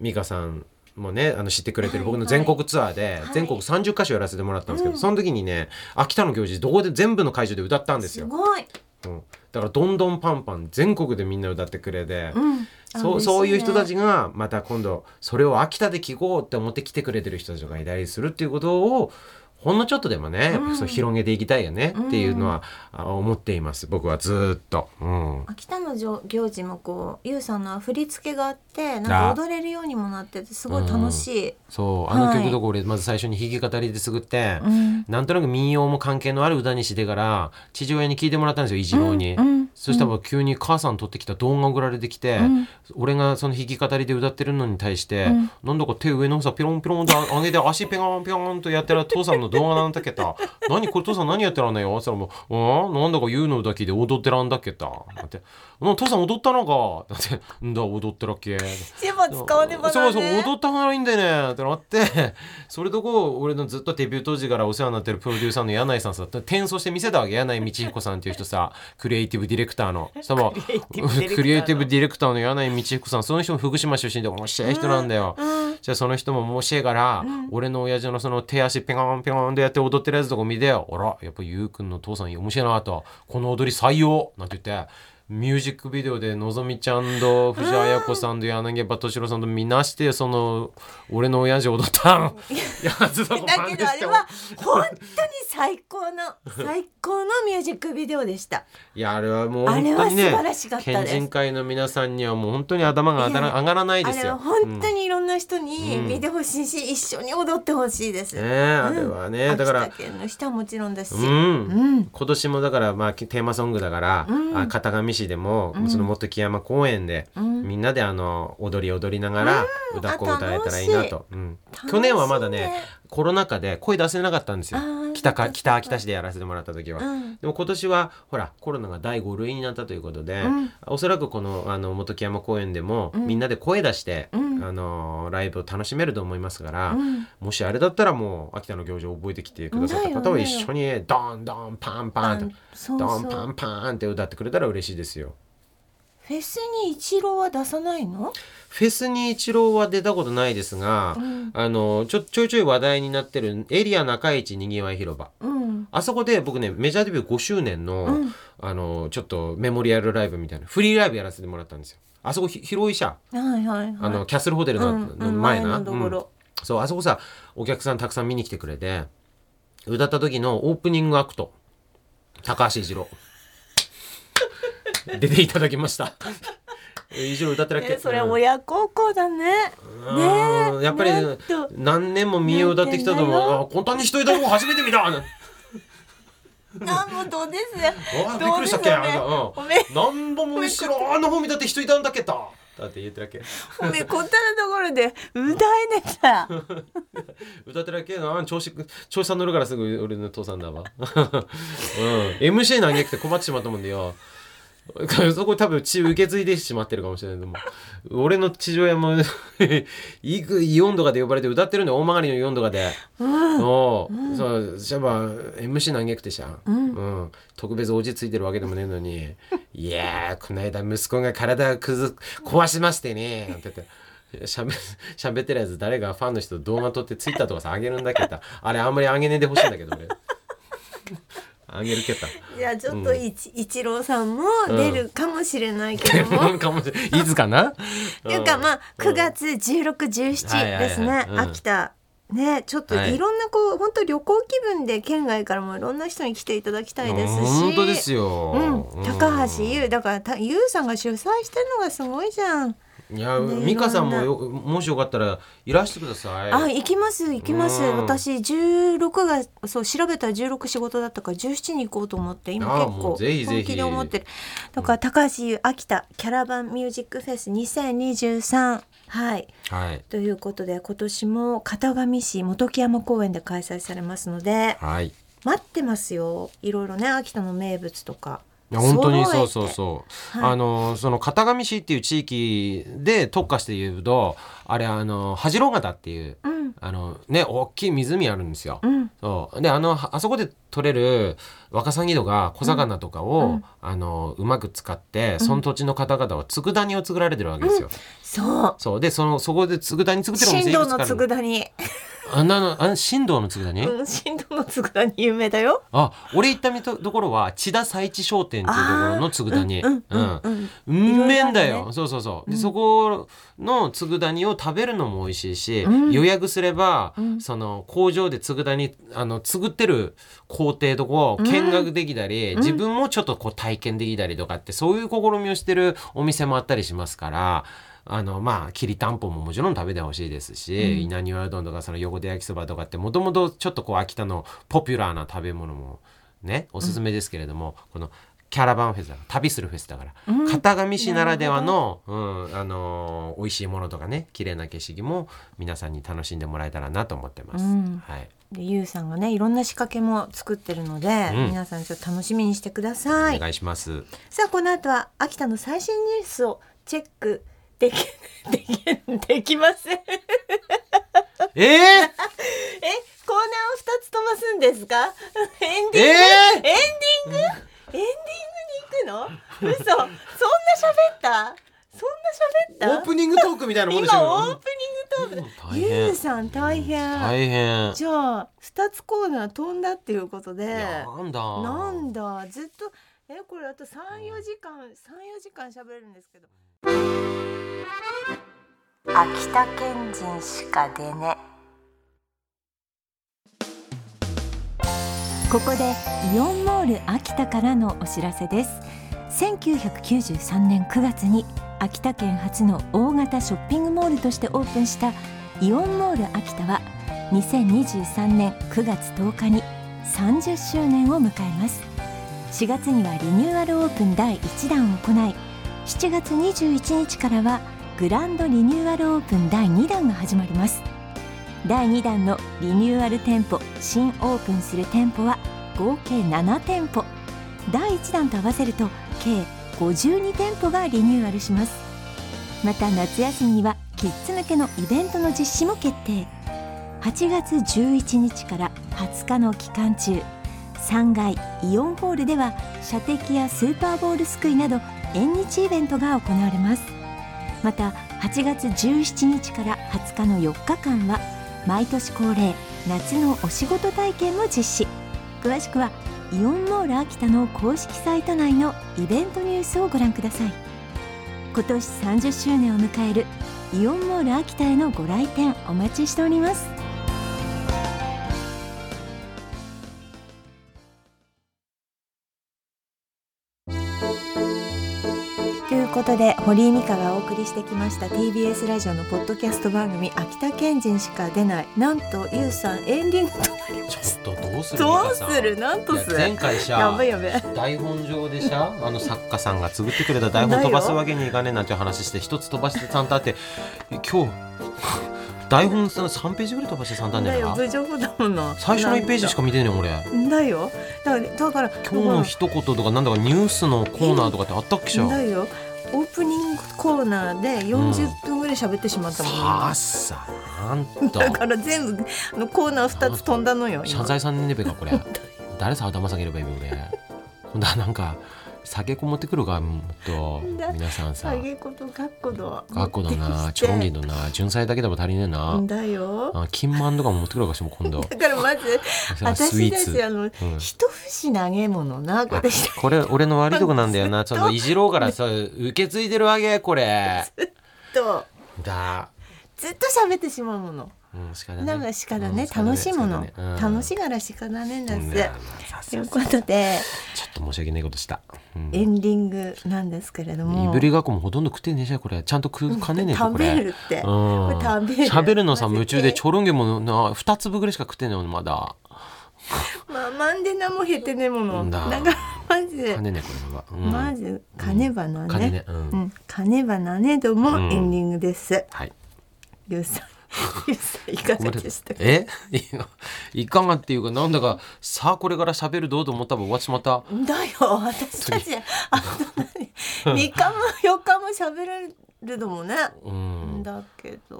美香さんもねあの知ってくれてるはい僕の全国ツアーではい。全国30カ所やらせてもらったんですけど、うん。その時にね秋田の行事どこで全部の会場で歌ったんですよ。すごい、うん、だからどんどんパンパン全国でみんな歌ってくれて、うん、そうそういう人たちががまた今度それを秋田で聞こうって思って来てくれてる人たちがいたりするっていうことをほんのちょっとでもね、うん。そう広げていきたいよねっていうのは、あ思っています。僕はずーっと。うん。秋田の行行事もこうゆうさんの振り付けがあってなんか踊れるようにもなっててすごい楽しい。そう。あのはい。曲とか俺まず最初に弾き語りですぐって、うん。なんとなく民謡も関係のある歌にしてから父親に聞いてもらったんですよ一郎に。うんそしたら急に母さん撮ってきた動画送られてきて、うん。俺がその弾き語りで歌ってるのに対して、うん。なんだか手上の方さピロンピロンと上げて足ペロンピロンとやってる父さんの動画なんだけど何これ父さん何やってらんねよそらも。う「うん？なんだか言うのだけで踊ってらんだっけた」だって「うん？父さん踊ったのか」だって「んだ踊ってらっけ」千葉使わねばそうそうなね。踊った方がいいんだよね。ってなってそれとこ俺のずっとデビュー当時からお世話になってるプロデューサーの柳井さんさ転送して見せたわけ。柳井道彦さんっていう人さクリエイティブディレクターの。そしたらクリエイティブディレクターの柳井道彦さんその人も福島出身で面白い人なんだよ、うん。じゃあその人も面白いから、俺の親父のその手足ペコンペコンでやって踊ってるやつとか見てあらやっぱゆうくんの父さん面白いなと。この踊り採用。なんて言ってミュージックビデオでのぞみちゃんと藤あや子さんと柳葉敏郎さんとみなしてその俺の親父踊ったやつとかだけどあれは本当に最高の最高のミュージックビデオでした。いやあれはもうあれは本当にね素晴らしかったです。県人会の皆さんにはもう本当に頭が上がらないであれはすよ。本当にいろんな人にうん。見てほしいし、一緒に踊ってほしいです。ねえあれはね、だからの人はもちろんですし。うん、うん。今年もだからまあテーマソングだから、うん。あ片上市でも、その元木山公園で、うん。みんなであの踊り踊りながら歌子を歌えたらいいなと、うん。去年はまだねコロナ禍で声出せなかったんですよ。北か北秋田市でやらせてもらった時は。うん。でも今年はほらコロナが第5類になったということで、うん。おそらくこのあの元木山公園でも、うん。みんなで声出して、うん。あのライブを楽しめると思いますから、うん。もしあれだったらもう秋田の行事を覚えてきてくださった方は一緒にドンドンパンパンとドンパンパンって歌ってくれたら嬉しいですよ。フェスに一郎は出さないの？フェスに一郎は出たことないですが、うん。あのちょちょいちょい話題になってるエリア中市にぎわい広場。うん。あそこで僕ねメジャーデビュー5周年の、うん。あのちょっとメモリアルライブみたいなフリーライブやらせてもらったんですよ。あそこひ広いしゃ、はいはいはい。あのキャッスルホテルの,、前な。そうあそこさお客さんたくさん見に来てくれて歌った時のオープニングアクト。高橋一郎出ていただきました。一郎歌ってらっけ、えそれうん。親孝行だね。うん。ね。えやっぱり何年も民謡歌ってきたと思うこんなに人いたの初めて見た。ああもうどうです？よ。びっくりしたっけ？どうですよね。あおめ何本も後ろあの方見たって人いたんだっけただって言ってらっけ。おめこったなところで歌えねえさ。歌ってらっけ？な調子調子さん乗るからすぐ俺の父さんだわ、うん、MC 投げくて困ってしまったもんでよ そこ多分血受け継いでしまってるかもしれない。でも俺の父親も いくイオンとかで呼ばれて歌ってるんだよ。大曲のイオンとかで、おう。そう MC 投げくてしゃ、うん。特別落ち着いてるわけでもねえのに「いやーこの間息子が体くず壊しましてね」なんて言って。しゃべしゃべってるやつ誰がファンの人動画撮ってツイッターとかさあげるんだけどあれあんまりあげねえでほしいんだけど俺あげるけどじゃあちょっと一一郎さんも出るかもしれないけども。かもしい。つかな？っていうかまあ9月16、17ですね。秋田。ねちょっとはい。いろんなこう本当旅行気分で県外からもいろんな人に来ていただきたいですし。本当ですよ、うん、高橋優だからた優さんが主催してるのがすごいじゃん。いや、ね美香さんもよもしよかったらいらしてください。あ行きます行きます、うん。私16がそう調べたら16仕事だったから17に行こうと思って今あ結構もうぜひぜひ。本気で思ってる。だから高橋優秋田キャラバンミュージックフェス2023はい。はい。ということで今年も片上市本木山公園で開催されますのではい。待ってますよ。いろいろね秋田の名物とか本当にそうそうそう、はい。あのその片上市っていう地域で特化して言うとあれあの恥郎潟っていううん。あのね大きい湖あるんですよ。うん。そう。であのあそこで取れるワカサギとか小魚とかを、うん。あのうまく使ってその土地の方々は佃煮を作られてるわけですよ。そう。そう。でそのそこで佃煮作ってるお店いくつかある佃煮あなのあ新道の佃煮、うん新道の佃煮有名だよ。あ俺行ったみとところは千田佐一商店っていうところの佃煮。うんうんうんうん。うん。めんだよ、そうそうそう、でうん。そこの佃煮を食べるのも美味しいし、うん。予約すれば、うん。その工場で佃煮あの作ってる工程とかを見学できたり、うん。自分もちょっとこう体験できたりとかってそういう試みをしてるお店もあったりしますから。あのまあきりたんぽももちろん食べてほしいですし、うん。稲庭うどんとかその横手焼きそばとかってもともとちょっとこう秋田のポピュラーな食べ物もねおすすめですけれども、このキャラバンフェスだから旅するフェスだから、うん。片上市ならではの、うんあのー美味しいものとかね綺麗な景色も皆さんに楽しんでもらえたらなと思ってます。うん。はい、でゆうさんがねいろんな仕掛けも作ってるので、うん。皆さんちょっと楽しみにしてください、お願いします。さあこの後は秋田の最新ニュースをチェックでき できできません。え えー、コーナーを二つ飛ばすんですか？エンディング、えー？エンディング？エンディングに行くの？嘘。そんな喋った？そんな喋った？オープニングトークみたいなもんでし今オーょプニングトーク。大ゆう変さん大変、大変。じゃあ二つコーナー飛んだっていうことで。なんだ。なんだ。ずっとえこれあと三四時間三四時間喋れるんですけど秋田県人しか出ね。ここでイオンモール秋田からのお知らせです。1993年9月に秋田県初の大型ショッピングモールとしてオープンしたイオンモール秋田は2023年9月10日に30周年を迎えます。4月にはリニューアルオープン第1弾を行い7月21日からはグランドリニューアルオープン第2弾が始まります。第2弾のリニューアル店舗新オープンする店舗は合計7店舗。第1弾と合わせると計52店舗がリニューアルします。また夏休みにはキッズ向けのイベントの実施も決定。8月11日から20日の期間中3階イオンホールでは射的やスーパーボールすくいなど縁日イベントが行われます。また8月17日から20日の4日間は毎年恒例夏のお仕事体験も実施。詳しくはイオンモール秋田の公式サイト内のイベントニュースをご覧ください。今年30周年を迎えるイオンモール秋田へのご来店お待ちしております。ことで堀井美香がお送りしてきました TBS ラジオのポッドキャスト番組「秋田県人しか出ない」なんとゆうさんエンディングとなりまちすょっとどうするどうする？なんとす前回さやばいやばい台本上でさあの作家さんが作ってくれた台本飛ばすわけにいかねえなんて話して一つ飛ばして3ターンってえ今日台本さ3ページぐらい飛ばして3ターンだだよなよ無情だもの。最初の1ページしか見てねえよ俺。だよ。だからだから今日の一言とかなんだかニュースのコーナーとかってあったっけしゃだよオープニングコーナーで40分ぐらい喋ってしまったもん、さあさなんと。だから全部あのコーナー2つ飛んだのよ今。謝罪さんねべかこれ。誰さ頭下げればいいの俺今度はなんか酒こもってくるかもっとだ皆さんさ。下げことかっこど学校だなチョロンギだな純菜だけでも足りねえな。だよ。あ金満とかも持ってくるかしも今度。だからまず私たちあの、うん。一節投げ物なこれこれ俺の悪いとこなんだよな。そのいじろうから さ受け継いでるわけこれ。と。だ。ずっと喋ってしまうものうんなんかしかだね、楽しいもの、ね。うん。楽しがらしかだねんだうんぜ、ということで。ちょっと申し訳ないことした、うん。エンディングなんですけれども。いぶりがっこもほとんど食ってねえじゃんこれ。ちゃんと食うかねえねえか食べるって、食べる。喋るのさ夢中でチョロンゲもな2粒ぐらいしか食ってんのよまだ。まあまんでなもへってねもの。んだ。だからまずかねねこれは、うん、まずかねばなね,、かねね。うん。うん、かねばなねどもうん。エンディングです、はい いかがでしたか？え？いかがっていうかなんだかさあこれから喋るどうと思ったら終わってしまった。だよ。私たち あと何3日も4日も喋れるのもね、うん。だけど。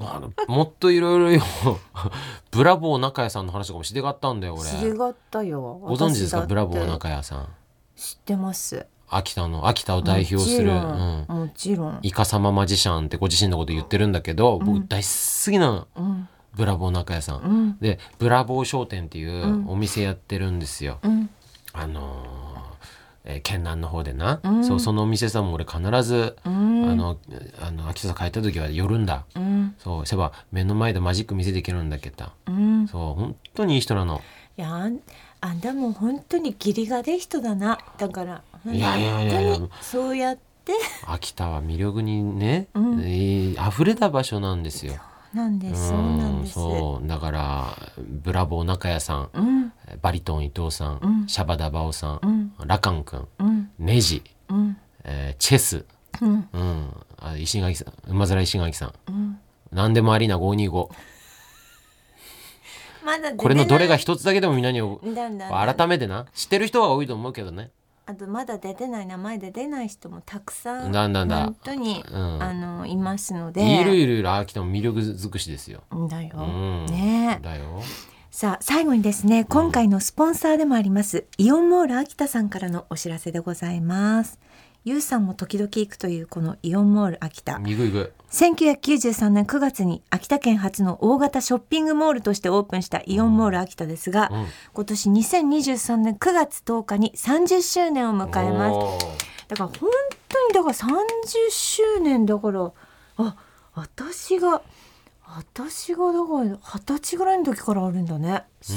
もっといろいろよ。ブラボー中谷さんの話とかもしてがったんだよ俺。知りがったよ。ご存知ですか？ブラボー中谷さん。知ってます秋田の秋田を代表する、もちろうん。ん、もちろん。イカサママジシャンってご自身のこと言ってるんだけど、僕大好きなのうん。ブラボー中谷さん、うん。でブラボー商店っていうお店やってるんですよ、うん。あのーえー県南の方でな、うん。そうそのお店さんも俺必ず、うん。あのあの秋田さん帰った時は寄るんだ、うん。そうそういえば目の前でマジック見せていけるんだけどうん。そう本当にいい人なの。いやあんあんたもう本当に義理がでい人だな。だからいやいやいやいや。本当にそうやって。秋田は魅力にね、うん。えー溢れた場所なんですよ。なんですそうなんです。そう。だからブラボー中谷さん、うん。バリトン伊藤さん、うん。シャバダバオさん、うん。ラカン君うん。ネジ、うん。えーチェス、うん。うん、あ石垣さん馬面石垣さん。うん。何でもありな525まだ出てない。これのどれが一つだけでもみんなにだんだん改めてな。知ってる人は多いと思うけどねあとまだ出てない名前で出ない人もたくさんだんだんだ。本当に、うん。あのいますので。いるいるいる秋田も魅力尽くしですよ。だよ、うん、ね。えだよ。さあ最後にですね今回のスポンサーでもあります、イオンモール秋田さんからのお知らせでございますゆうさんも時々行くというこのイオンモール秋田。いくいく。1993年9月に秋田県初の大型ショッピングモールとしてオープンしたイオンモール秋田ですが、うん。今年2023年9月10日に30周年を迎えます。だから本当にだから30周年だからあ私が私がだから二十歳ぐらいの時からあるんだね。す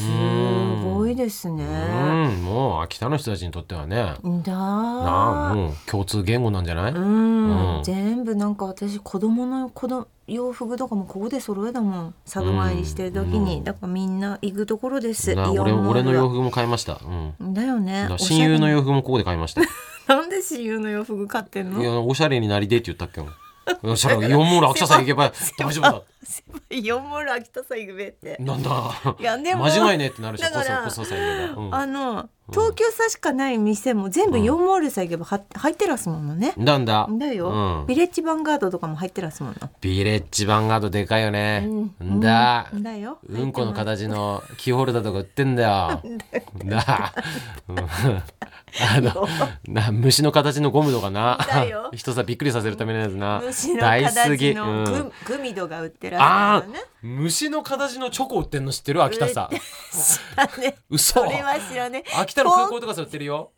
ごいですね。うん、もう秋田の人たちにとってはね。だなあ、もう共通言語なんじゃない？うん、うん。全部なんか私子供の子供洋服とかもここで揃えたもん。佐渡参りしてる時に、うん。だからみんな行くところです。なイオン俺俺モールはの洋服も買いました。うん。だよね。親友の洋服もここで買いました。いなんで親友の洋服買ってんの？やおしゃれになりでって言ったっけ？も。そしたらイオンモール秋田さん行けば 大丈夫だ。イオンモール秋田さんべってなんだ。いやでも間違いねえってなるし、だからさ言えば。うんあの東京さしかない店も全部イオンモールさえ行けばは入ってらすものね。なんだ。だよ、うんビレッジヴァンガードとかも入ってらすもの。ビレッジヴァンガードでかいよね。うんんだ。うんだよ。うんこの形のキーホルダーとか売ってんだよ。な、うんあのな虫の形のゴムとかな 人さびっくりさせるためのやつな虫の大好き、形のうんグ,、グミドが売ってらあすものね。ー虫の形のチョコ売ってんの知ってる？秋田さ 知らね。嘘。それは知らね。秋田の空港とかさ売ってるよ。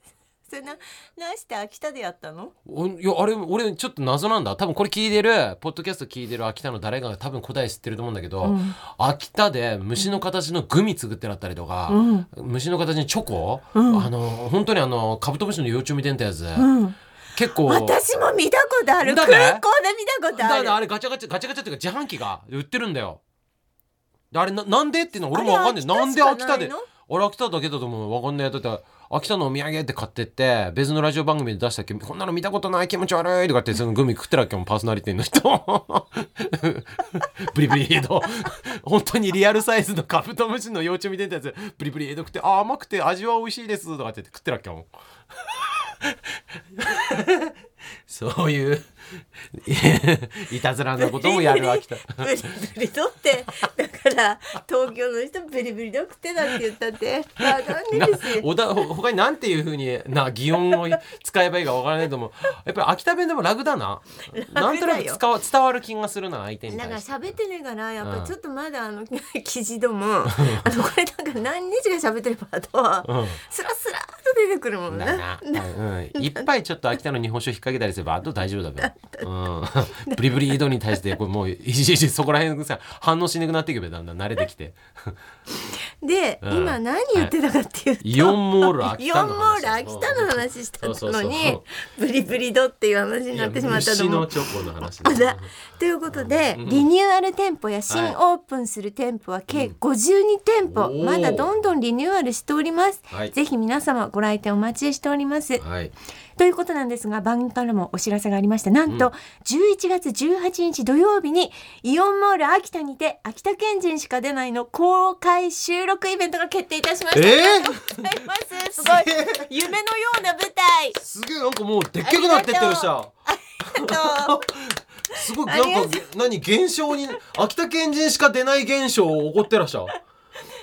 それな、なして秋田でやったの？おいやあれ俺ちょっと謎なんだ。多分これ聞いてる。ポッドキャスト聞いてる秋田の誰かが多分答え知ってると思うんだけど、うん。秋田で虫の形のグミ作ってあったりとか、うん。虫の形にチョコ、うん。あの本当にあのカブトムシの幼虫みたいなやつ、うん。結構。私も見たことある。だね空港で見たことある。だからあれガチャガチャガチャガチャっていうか自販機が売ってるんだよ。であれななんでっていうの俺もわかんない。なんで秋田で？の俺秋田だけだと思う。わかんない。やったら秋田のお土産って買ってって別のラジオ番組で出したっけこんなの見たことない気持ち悪いとかってそのグミ食ってるわけもパーソナリティの人。ブリブリード。本当にリアルサイズのカブトムシの幼虫みたいなやつ。ブリブリード食ってあ甘くて味は美味しいですとかって言って食ってるわけもんそういう いたずらなこともやる秋田。ブリブリドってだから東京の人ブリブリド食ってたって言ったって。わかんないですよ。他に何ていうふうにな擬音を使えばいいかわからないと思う。やっぱり秋田弁でも楽だな。なんとなく伝わ伝わる気がするな相手にだから喋ってねえからやっぱうん。りちょっとまだあの 記事どもあのこれなんか何日が喋ってればあとはうん。スラスラっと出てくるもんねいっぱいちょっと秋田の日本酒を引っ掛けたりすればあと大丈夫だべ、うん、ブリブリ移動に対してこれもういちいちそこら辺さ反応しなくなっていけばだんだん慣れてきて。で、うん。今何言ってたかっていうと、イオンモール秋イオンモ田の話ール秋田の話したのにブリブリドっていう話になってしまったと思う。いや虫のチョコの話あだということで、リニューアル店舗や新オープンする店舗は計52店舗、まだどんどんリニューアルしております、はい。ぜひ皆様ご来店お待ちしております。はい。ということなんですが番組からもお知らせがありましてなんと11月18日土曜日にイオンモール秋田にて秋田県人しか出ないの公開収録イベントが決定いたしました、えー？ありがとうございます。すごい。夢のような舞台。すげえなんかもうでっけくなってってるし。ゃありがとう。すごいなんかげ何現象に秋田県人しか出ない現象起こってらっしゃ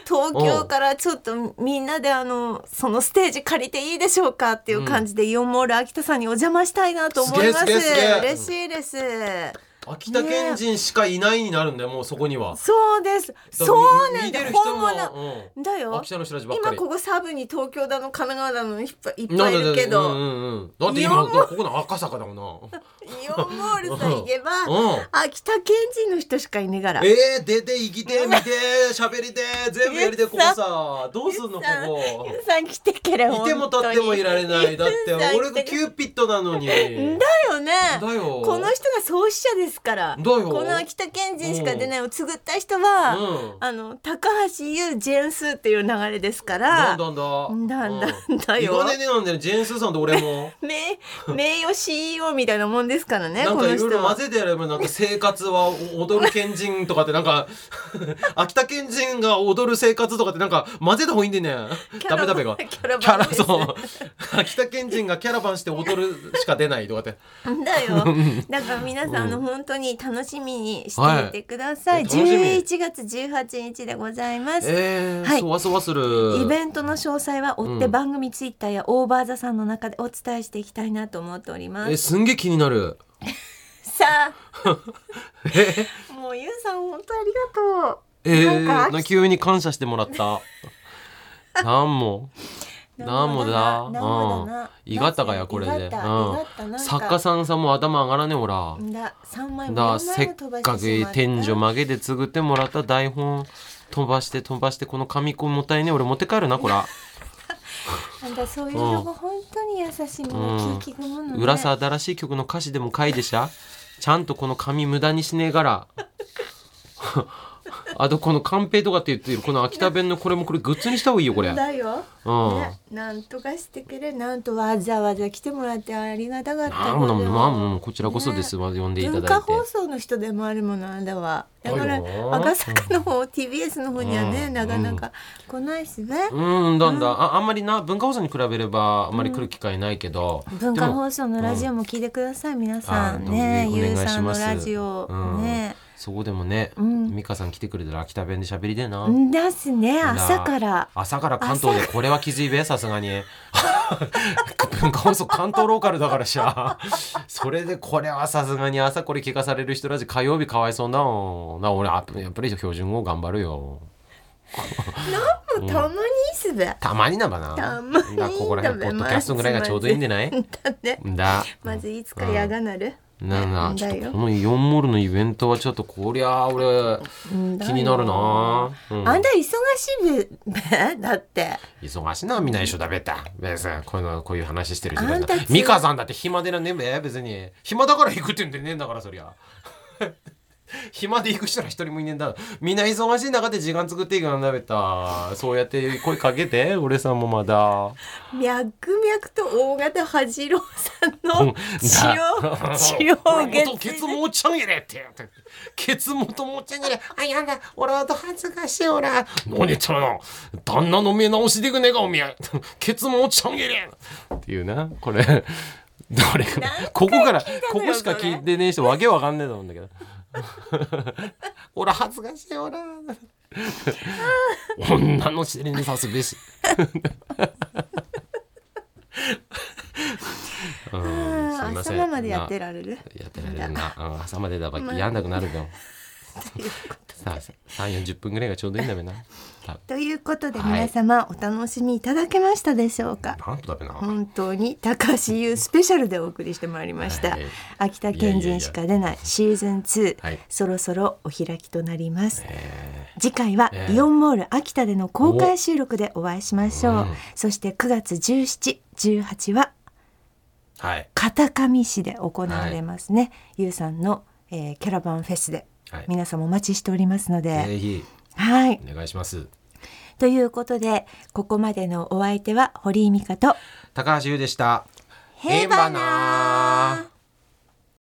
東京からちょっとみんなであのそのステージ借りていいでしょうかっていう感じで、イオンモール秋田さんにお邪魔したいなと思います。嬉しいです秋田県人しかいないになるんだよもうそこには。そうです。そうなんだ。本も物。だよ。うん秋田の人たちばっかり。今ここサブに東京だの神奈川だのいっぱいいっぱなんだいいるけど、うんうんうん、だって今ここの赤坂だもんな。イオンモールさん行けば、うん。秋田県人の人しかいねがら。えー、出て生きて見て喋りて全部やりてここさどうすんのここ。ゆうさん来てけれいても立ってもいられない。だって俺がキューピッドなのに。だだよね。よ。この人が創始者ですからだよこの秋田県人しか出ないを作った人は、うん。あの高橋優ジェーンスーっていう流れですかならんだんだ。なんだうんだよ。イガネでなんだよジェーンスーさんと俺も。名名誉 CEO みたいなもんですからねなんかいろいろ混ぜてやればなんか生活は踊る県人とかってなんか 秋田県人が踊る生活とかってなんか混ぜた方がいいんでね。ダメダメが。キャラそう。秋田県人がキャラバンして踊るしか出ないとかって。だよ。だから皆さん、あの本当に楽しみにしていてください、はい楽しみ。11月18日でございます、えーはい。そわそわする。イベントの詳細は追って番組ツイッターやオーバーザさんの中でお伝えしていきたいなと思っております。えすんげえ気になる。さあ。え？もうゆうさん本当ありがとう。えなんかー、な急に感謝してもらった。なんもなんもだ。うん。いがったかやこれで、いがったいがったなんか。作家さんさんも頭上がらねえほら。だせっかく天井曲げで作ってもらった台本飛ばして飛ばしてこの紙コもったいねえ俺持って帰るなこら。あんたそういうとこ本当に優しいもの聞き込むのね。新しい曲の歌詞でも書いてしゃ。ちゃんとこの紙無駄にしねえからあとこのカンペとかって言ってるこの秋田弁のこれもこれグッズにした方がいいよこれ。うん。だよ、ね、なんとかしてくれ。なんとわざわざ来てもらってありがたかったなんもなんもなんもこちらこそですわ、呼んでいただいて。文化放送の人でもあるものあんだわだからだよ。赤坂の方 TBS の方にはね、うんなかなか来ないしね、うんだんだ、ああんまりな文化放送に比べればあんまり来る機会ないけど、文化放送のラジオも聞いてください、皆さん。あねおゆうさんのラジオ、うん。ねそこでもね、ん。美香さん来てくれたら秋田弁で喋りでな、ですね。朝から。朝から関東でこれは気づいべさすがに。文化放送関東ローカルだからしゃそれでこれはさすがに朝これ聞かされる人たち火曜日かわいそうだもん。な俺あやっぱり標準語頑張るよ。もうたまにいいっすべ、たまになばな。たまにだここら辺ポッドキャストぐらいがちょうどいいんでない？だね。だ。まずいつかやがなる、うんだよ。ちょっとこのイオンモールのイベントはちょっとこりゃ俺気になるな、うん。あんた忙しいべ？だって。忙しいなみんな一緒だべった。別にこういうのこういう話してる人あんたつ美香さんだって暇でなねえべ別に暇だから行くって言うんでねえんだからそりゃ 暇で行く人は一人もいねえんだ。みんな忙しい中で時間作っていくなんだべった。そうやって声かけて俺さんもまだ。脈々と大型恥郎さんうん。の血を血を俺受けもとケツ持ち上げれって。ケツ元持ち上げれ。あやだ。俺はと恥ずかしい俺何言ったの旦那の目直しでくねえかおみやケツ持ち上げれ。っていうな。これどれかここからここしか聞いてねえ人わけわかんねえと思うんだけど 俺恥ずかしい俺女の尻に刺すべし。うんすいません。朝までやってられる。やってられるな、うん、朝までだばやんなくなるよさあ3 4 0分ぐらいがちょうどいいんだべな。たということではい皆様お楽しみいただけましたでしょうか、なんとだべな、本当に高橋優スペシャルでお送りしてまいりました、はい。秋田県人しか出ないシーズン2はい。そろそろお開きとなります、え次回はええイオンモール秋田での公開収録でお会いしましょう、うん。そして9月17、18はーはい。片上市で行われますね、ゆうさんの、えーキャラバンフェスではい。皆様お待ちしておりますので、ぜひ。はい。お願いします。ということでここまでのお相手は堀井美香と。高橋優でした。へばな